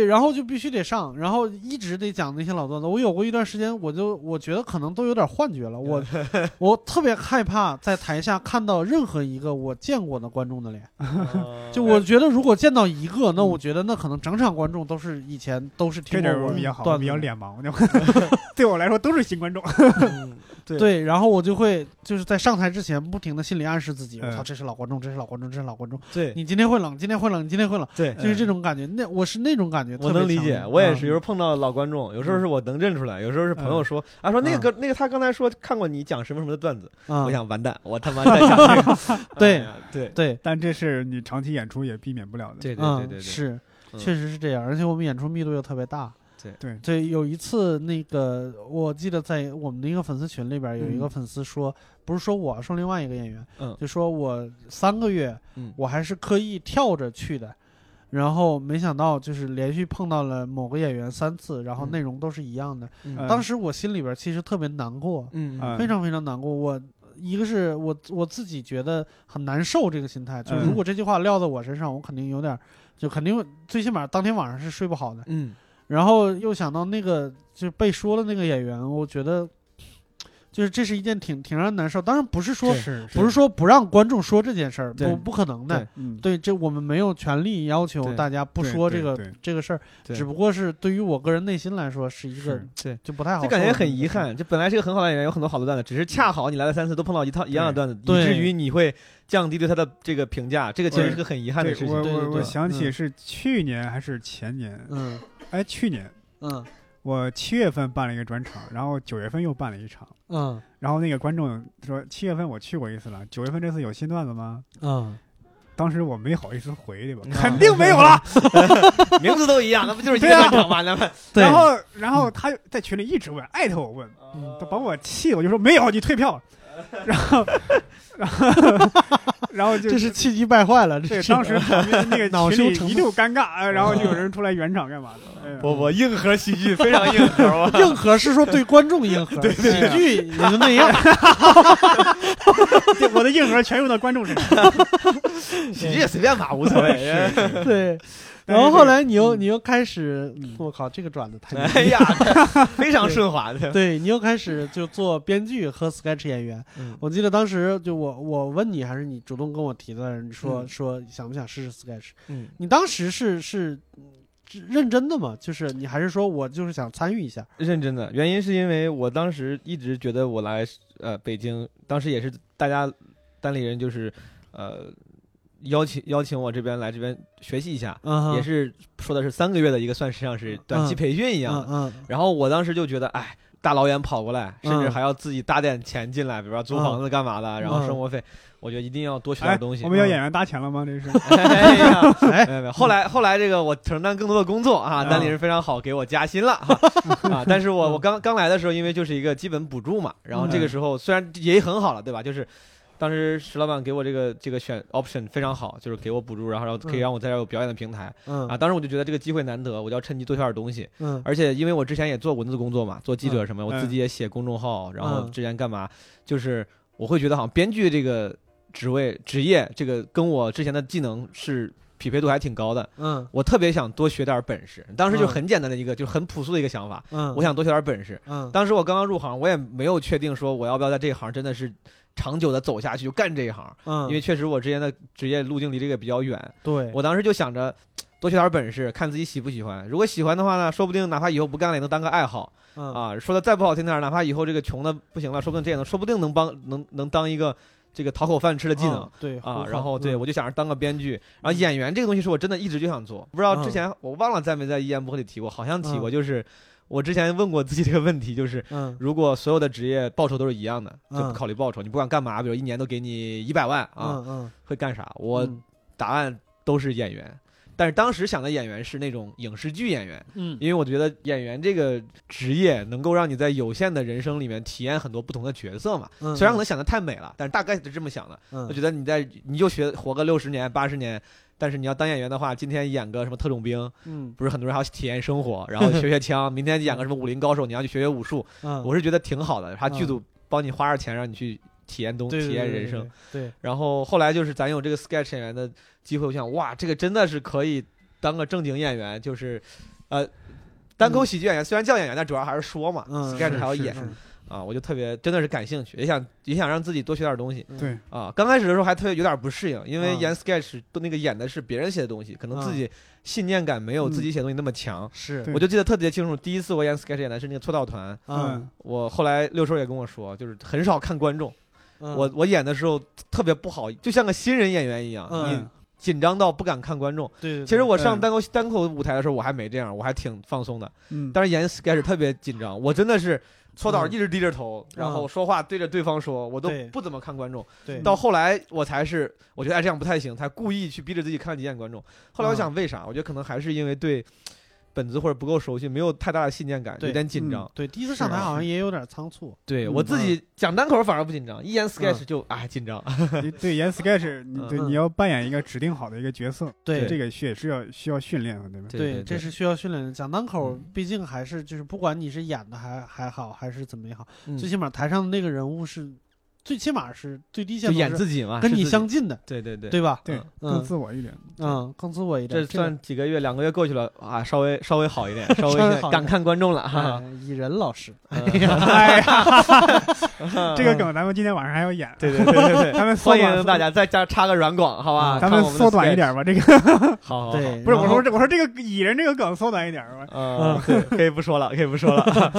然后就必须得上，然后一直得讲那些老段子。我有过一段时间，我就我觉得可能都有点幻觉了，我 我特别害怕在台下看到任何一个我见过的观众的脸。就我觉得，如果见到一个，那我觉得那可能整场观众都是以前都是听这过我比较好，我比较脸盲，对我来说都是新观众。嗯对对，然后我就会就是在上台之前不停的心理暗示自己，我嗯操，这是老观众，这是老观众，这是老观众，对你今天会冷，今天会冷，你今天会冷，对，就是这种感觉。那我是那种感觉，我能理解，我也是，有时候碰到老观众，有时候是我能认出来，有时候是朋友说啊，说那个那个他刚才说看过你讲什么什么的段子，啊，我想完蛋，我他妈 在讲这个，对对。对，但这是你长期演出也避免不了的。对对对对是，嗯。确实是这样，而且我们演出密度又特别大。对，对，有一次那个我记得在我们的一个粉丝群里边，有一个嗯。粉丝说，不是说我，说另外一个演员，嗯。就说我三个月，嗯。我还是刻意跳着去的。然后没想到，就是连续碰到了某个演员三次，然后嗯内容都是一样的。当时我心里边其实特别难过，非常非常难过。我一个是我我自己觉得很难受，这个心态，就如果这句话撂在我身上，我肯定有点儿，就肯定最起码当天晚上是睡不好的。嗯然后又想到那个就被说的那个演员，我觉得就是这是一件挺挺让人难受。当然不是说是不是说不让观众说这件事儿，不不可能的。对嗯，对，这我们没有权利要求大家不说这个这个事儿，只不过是对于我个人内心来说是一个是对。就不太好就感觉。很遗憾，就本来是个很好的演员，有很多好的段子，只是恰好你来了三次都碰到一套一样的段子，以至于你会降低对他的这个评价，这个其实是个很遗憾的事情。对我我我对对对嗯想起是去年还是前年，嗯哎，去年嗯我七月份办了一个专场，然后九月份又办了一场，嗯然后那个观众说七月份我去过一次了，九月份这次有新段子吗？嗯，当时我没好意思回，对吧？嗯肯定没有了。名字都一样，那不就是一个对啊专场吗？那 然后，然后他在群里一直问，艾特我问，嗯他把我气的，我就说没有，你退票。然后，然后，然后就这是气急败坏了，这对，是当时旁边那个 恼羞成群里一度尴尬，呃 然后就有人出来圆场干嘛的？不不，硬核喜剧非常硬核！硬核是说对观众硬核，喜剧也就那样。对我的硬核全用到观众身上。喜剧也随便吧，无所谓。对，然后后来你又嗯你又开始嗯，我靠，这个转的太牛哎呀，非常顺滑的。对你又开始就做编剧和 sketch 演员。嗯我记得当时就我我问你，还是你主动跟我提的，你说、嗯说想不想试试 sketch？嗯，你当时是是嗯认真的吗？就是你还是说我就是想参与一下？认真的，原因是因为我当时一直觉得我来呃北京，当时也是大家单立人就是呃邀请邀请我这边来这边学习一下，嗯，也是说的是三个月的一个算实际上是短期嗯培训一样然后我当时就觉得，哎，大老远跑过来，甚至嗯还要自己搭点钱进来，比如说租房子干嘛的，然后生活费，我觉得一定要多学哎点东西。嗯我们要演员搭钱了吗？这是 哎呀，哎 没有没有。后来后来这个我承担更多的工作啊，嗯单立人非常好，给我加薪了 哈啊。但是我我刚刚来的时候，因为就是一个基本补助嘛，然后这个时候虽然也很好了，对吧？就是。当时石老板给我这个这个选 option 非常好，就是给我补助，然后然后可以嗯让我在这儿有表演的平台嗯啊。当时我就觉得这个机会难得，我就要趁机多学点东西。嗯而且因为我之前也做文字工作嘛，做记者什么，我嗯自己也写公众号，然后嗯之前干嘛，就是我会觉得好像编剧这个职位职业，这个跟我之前的技能是匹配度还挺高的。嗯我特别想多学点本事，当时就嗯很简单的一个，就是很朴素的一个想法，嗯，我想多学点本事。嗯当时我刚刚入行，我也没有确定说我要不要在这一行真的是长久的走下去，就干这一行，嗯，因为确实我之前的职业路径离这个比较远。对我当时就想着多学点本事，看自己喜不喜欢。如果喜欢的话呢，说不定哪怕以后不干了，也能当个爱好。嗯啊，说的再不好听点儿，哪怕以后这个穷的不行了，说不定这也能，说不定能帮能能当一个这个讨口饭吃的技能。嗯对啊，然后对嗯我就想着当个编剧，然后演员这个东西是我真的一直就想做，不知道之嗯前我忘了在没在一言不合里提过，好像提过，嗯就是我之前问过自己这个问题，就是嗯如果所有的职业报酬都是一样的，就不嗯考虑报酬，你不管干嘛，比如一年都给你一百万啊，嗯嗯会干啥？我嗯答案都是演员，但是当时想的演员是那种影视剧演员。嗯因为我觉得演员这个职业能够让你在有限的人生里面体验很多不同的角色嘛。嗯，虽然可能想的太美了，但是大概是这么想的。嗯我觉得你在你就学活个六十年、八十年，但是你要当演员的话，今天演个什么特种兵，嗯。不是很多人还要体验生活，然后学学枪；明天演个什么武林高手，你要去学学武术。嗯，我是觉得挺好的，他剧嗯。组帮你花着钱让你去体验东、对体验人生。，对对。然后后来就是咱有这个 sketch 演员的机会，我想哇，这个真的是可以当个正经演员，就是呃单口喜剧演员，虽然叫演员，但主要还是说嘛嗯，sketch 还要演啊，我就特别真的是感兴趣，也想也想让自己多学点东西。嗯对，啊，刚开始的时候还特别有点不适应，因为嗯演 sketch 都那个演的是别人写的东西，可能自己信念感没有自己写的东西那么强。是我就记得特别清楚，第一次我演 sketch 演的是那个搓澡团，嗯我后来六叔也跟我说，就是很少看观众，嗯我我演的时候特别不好，就像个新人演员一样，紧张到不敢看观众。对对，对其实我上单口单口舞台的时候，我还没这样，我还挺放松的。嗯，但是演 sketch 特别紧张，我真的是搓导嗯一直低着头，然后说话对着对方说，我都不怎么看观众。对到后来我才是，我觉得哎这样不太行，才故意去逼着自己看几眼观众。后来我想为啥？我觉得可能还是因为对本子或者不够熟悉，没有太大的信念感，有点紧张。对第一次上台好像也有点仓促，嗯对我自己讲单口反而不紧张，一演 sketch 嗯就啊紧张。对演 sketch，你对嗯你要扮演一个指定好的一个角色，对这个也是要需要训练的，对吧？对对这是需要训练的。讲单口嗯，毕竟还是就是不管你是演的还还好，还是怎么也好，嗯最起码台上的那个人物是，最起码是最低限就度演自己嘛，跟你相近的，对对对对吧？对，嗯更自我一点。嗯，更自我一点。这算几个月，两个月过去了啊，稍微稍微好一点，稍微敢看观众了哈哎。蚁人老师，嗯哎呀 这个梗咱们今天晚上还要演，对对对对对，咱们缩欢迎大家再加插个软广，好吧？咱们缩短一。点吧。这个好，好好对，不是我说这我说这个蚁人这个梗缩短一点吧。嗯，可以不说了，可以不说了。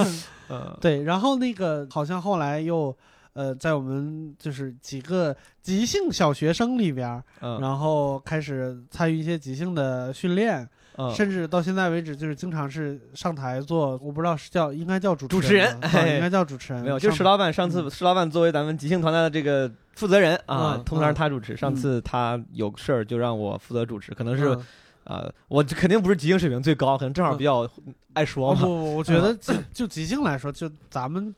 嗯，对，然后那个好像后来又呃，在我们就是几个即兴小学生里边然后开始参与一些即兴的训练，嗯，甚至到现在为止，就是经常是上台做，我不知道是叫应该叫主主持人应该叫主持人，没有，就是石老板上次石老板作为咱们即兴团队的这个负责人啊嗯，通常是他主持。上次他有事儿就让我负责主持，可能是嗯。啊，我肯定不是即兴水平最高，可能正好比较爱说嘛。哦不不，我觉得就就即兴来说，就咱们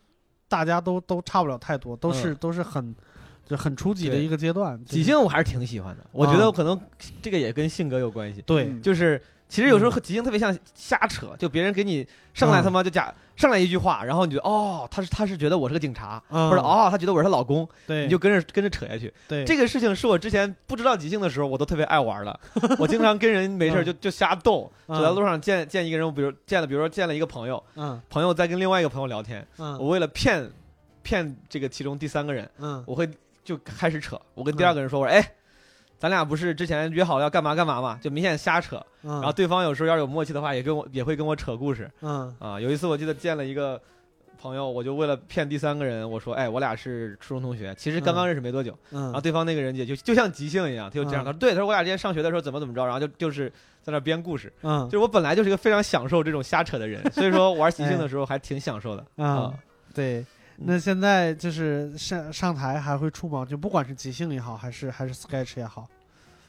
大家都都差不了太多，都是都是很就很初级的一个阶段。即兴我还是挺喜欢的，我觉得啊可能这个也跟性格有关系。对嗯就是其实有时候即兴特别像瞎扯，就别人给你上来嗯他妈就假上来一句话，然后你觉得哦，他是他是觉得我是个警察，嗯或者哦他觉得我是他老公，对你就跟着跟着扯下去。对这个事情是我之前不知道即兴的时候，我都特别爱玩的。我经常跟人没事儿就就瞎逗，嗯走在路上见见一个人，我比如见了，比如说见了一个朋友，嗯朋友在跟另外一个朋友聊天，嗯我为了骗骗这个其中第三个人，嗯我会就开始扯。我跟第二个人说，我说哎。咱俩不是之前约好了要干嘛干嘛嘛，就明显瞎扯。嗯，然后对方有时候要是有默契的话，也跟我也会跟我扯故事嗯啊。有一次我记得见了一个朋友，我就为了骗第三个人，我说：“哎，我俩是初中同学，其实刚刚认识没多久。然后嗯对方那个人也就就像即兴一样，他就这样，嗯他说：“对，他说我俩之前上学的时候怎么怎么着，然后就就是在那编故事。嗯就是我本来就是一个非常享受这种瞎扯的人，所以说玩即兴的时候还挺享受的啊啊。对。那现在就是上上台还会触吗？就不管是即兴也好，还是还是 sketch 也好，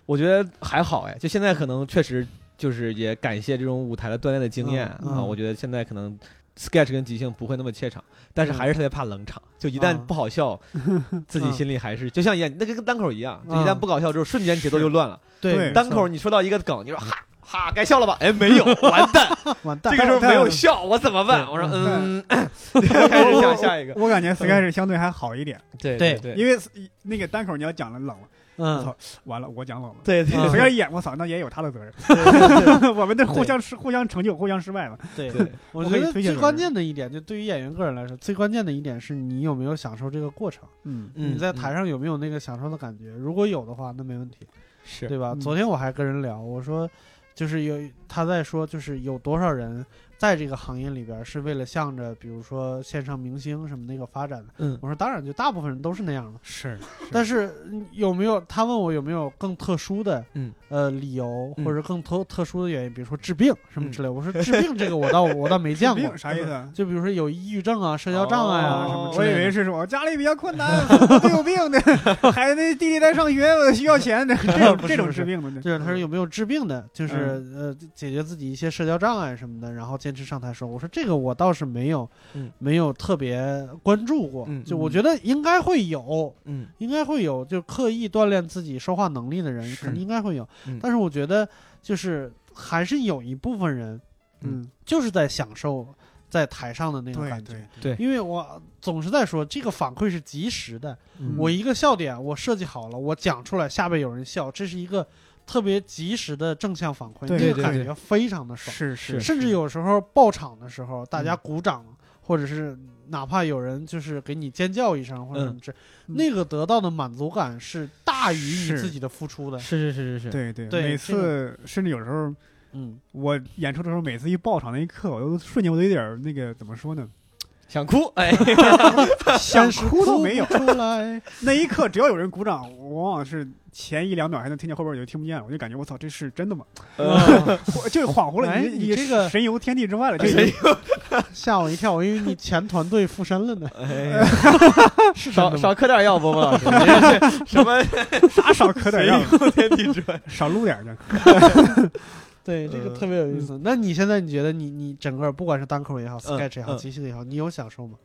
我觉得还好哎，就现在可能确实就是也感谢这种舞台的锻炼的经验嗯嗯。啊，我觉得现在可能 sketch 跟即兴不会那么怯场，但是还是特别怕冷场，就一旦嗯不好笑，自己心里还是就像演那个跟单口一样，就一嗯。旦不搞笑之后，瞬间节奏就乱了。对。单口你说到一个梗，你说哈哈该笑了吧？哎，没有，完蛋，完蛋这个时候没有笑，我怎么办？我说嗯，开始想下一个。我感觉 sketch 相对还好一点，对对对因为那个单口你要讲了冷了，嗯操，完了我讲冷了。对对嗯谁要演我操，那也有他的责任。我们这互相失互相成就，互相失败嘛。对对，我觉得最关键的一点，就对于演员个人来说，最关键的一点是你有没有享受这个过程，嗯嗯你在台上有没有那个享受的感觉？如果有的话，那没问题，是对吧？嗯昨天我还跟人聊，我说，就是有他在说，就是有多少人在这个行业里边是为了向着比如说线上明星什么那个发展的。嗯我说当然，就大部分人都是那样的。是，但是嗯有没有他问我有没有更特殊的嗯呃理由嗯或者更特特殊的原因，比如说治病什么之类。我说治病这个我倒 我倒没见过，啥意思啊？就比如说有抑郁症啊、社交障碍啊哦什么之我以。为是说我家里比较困难，有病的，孩子弟弟在上学，我需要钱的，这种这种治病的。对他说有没有治病的，就是、嗯呃解决自己一些社交障碍什么的，然后坚持上台说。我说这个我倒是没有，嗯没有特别关注过。嗯就我觉得应该会有，嗯应该会有，就刻意锻炼自己说话能力的人，肯定应该会有。嗯但是我觉得就是还是有一部分人嗯，就是在享受在台上的那种感觉。对，对因为我总是在说，这个反馈是及时的。嗯我一个笑点我设计好了，我讲出来，下边有人笑，这是一个特别及时的正向反馈，对那个感觉非常的爽。是是，甚至有时候爆场的时候，大家鼓掌，或者是哪怕有人就是给你尖叫一声或者什么之，嗯那个得到的满足感是大于你自己的付出的。是是是是是，对对，每对每次甚至有时候嗯，我演出的时候，每次一爆场那一刻，我都瞬间我都有点那个怎么说呢？想哭，哎，想哭都没有。出来。那一刻，只要有人鼓掌，我往往是前一两秒还能听见，后边我就听不见了，我就感觉我操，这是真的吗？呃我 就恍惚了，哎你你这个神游天地之外了，就神是吓我一跳，我以为你前团队附身了呢。哎，是真少少嗑点药，波波老师，什么啥少磕点药，天地之外？少撸点儿去。对，这个呃特别有意思。那你现在你觉得你你整个不管是单口也好，sketch 也好，嗯。即兴也好，你有享受吗？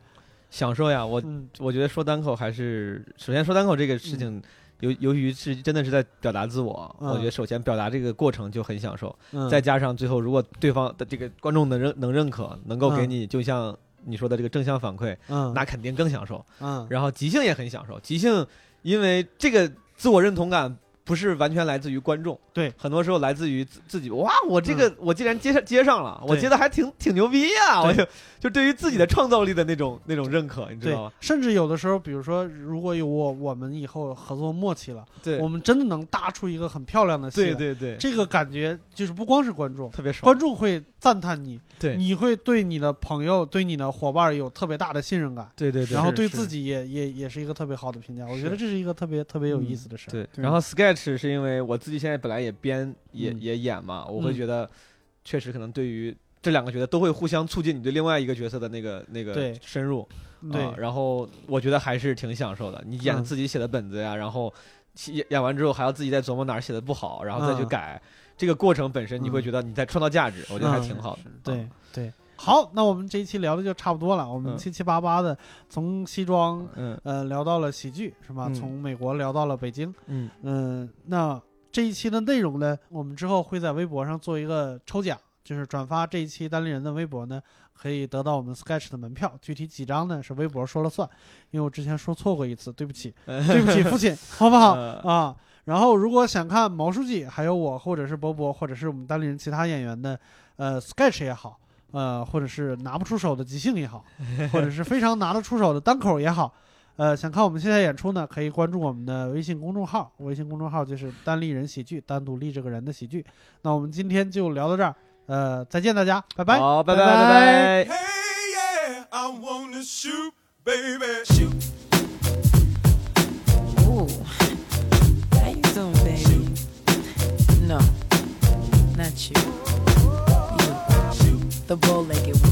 享受呀，我嗯。我觉得说单口还是，首先说单口这个事情，由由于是真的是在表达自我，嗯我觉得首先表达这个过程就很享受，嗯，再加上最后如果对方的这个观众能认能认可，能够给嗯。你就像你说的这个正向反馈，嗯。那肯定更享受。嗯。然后即兴也很享受，即兴因为这个自我认同感不是完全来自于观众，对，很多时候来自于自自己。哇，我这个、我竟然接上接上了，我对觉得还挺挺牛逼呀、对我就就对于自己的创造力的那种那种认可，你知道吗？，甚至有的时候，比如说，如果有我我们以后合作默契了，对我们真的能搭出一个很漂亮的戏来。对对对，这个感觉就是不光是观众，特别爽。观众会赞叹你，对你会对你的朋友、对你的伙伴有特别大的信任感，对对对，然后对自己也也也是一个特别好的评价。我觉得这是一个特别特别有意思的事儿。对，对然后 sketch 是因为我自己现在本来也编也、嗯也演嘛，我会嗯觉得确实可能对于这两个角色都会互相促进你对另外一个角色的那个那个对深入。对啊，然后我觉得还是挺享受的。你演嗯自己写的本子呀，然后演演完之后还要自己再琢磨哪儿写的不好，然后再去嗯改。这个过程本身你会嗯觉得你在创造价值，我觉得还挺好的。对啊，对。好，那我们这一期聊的就差不多了。我们嗯七七八八的从西装嗯呃聊到了喜剧是吧？嗯从美国聊到了北京。嗯嗯，那这一期的内容呢，我们之后会在微博上做一个抽奖，就是转发这一期单立人的微博呢，可以得到我们 Sketch 的门票。具体几张呢，是微博说了算，因为我之前说错过一次，对不起，对不起，父亲，好不好 呃啊？然后，如果想看毛书记，还有我，或者是博博，或者是我们单立人其他演员的，呃，sketch 也好，呃，或者是拿不出手的即兴也好，或者是非常拿得出手的单口也好，呃，想看我们现在演出呢，可以关注我们的微信公众号，微信公众号就是单立人喜剧，单独立这个人的喜剧。那我们今天就聊到这儿，呃，再见大家，拜拜，好，拜拜拜拜。Hey, yeah, the bow legged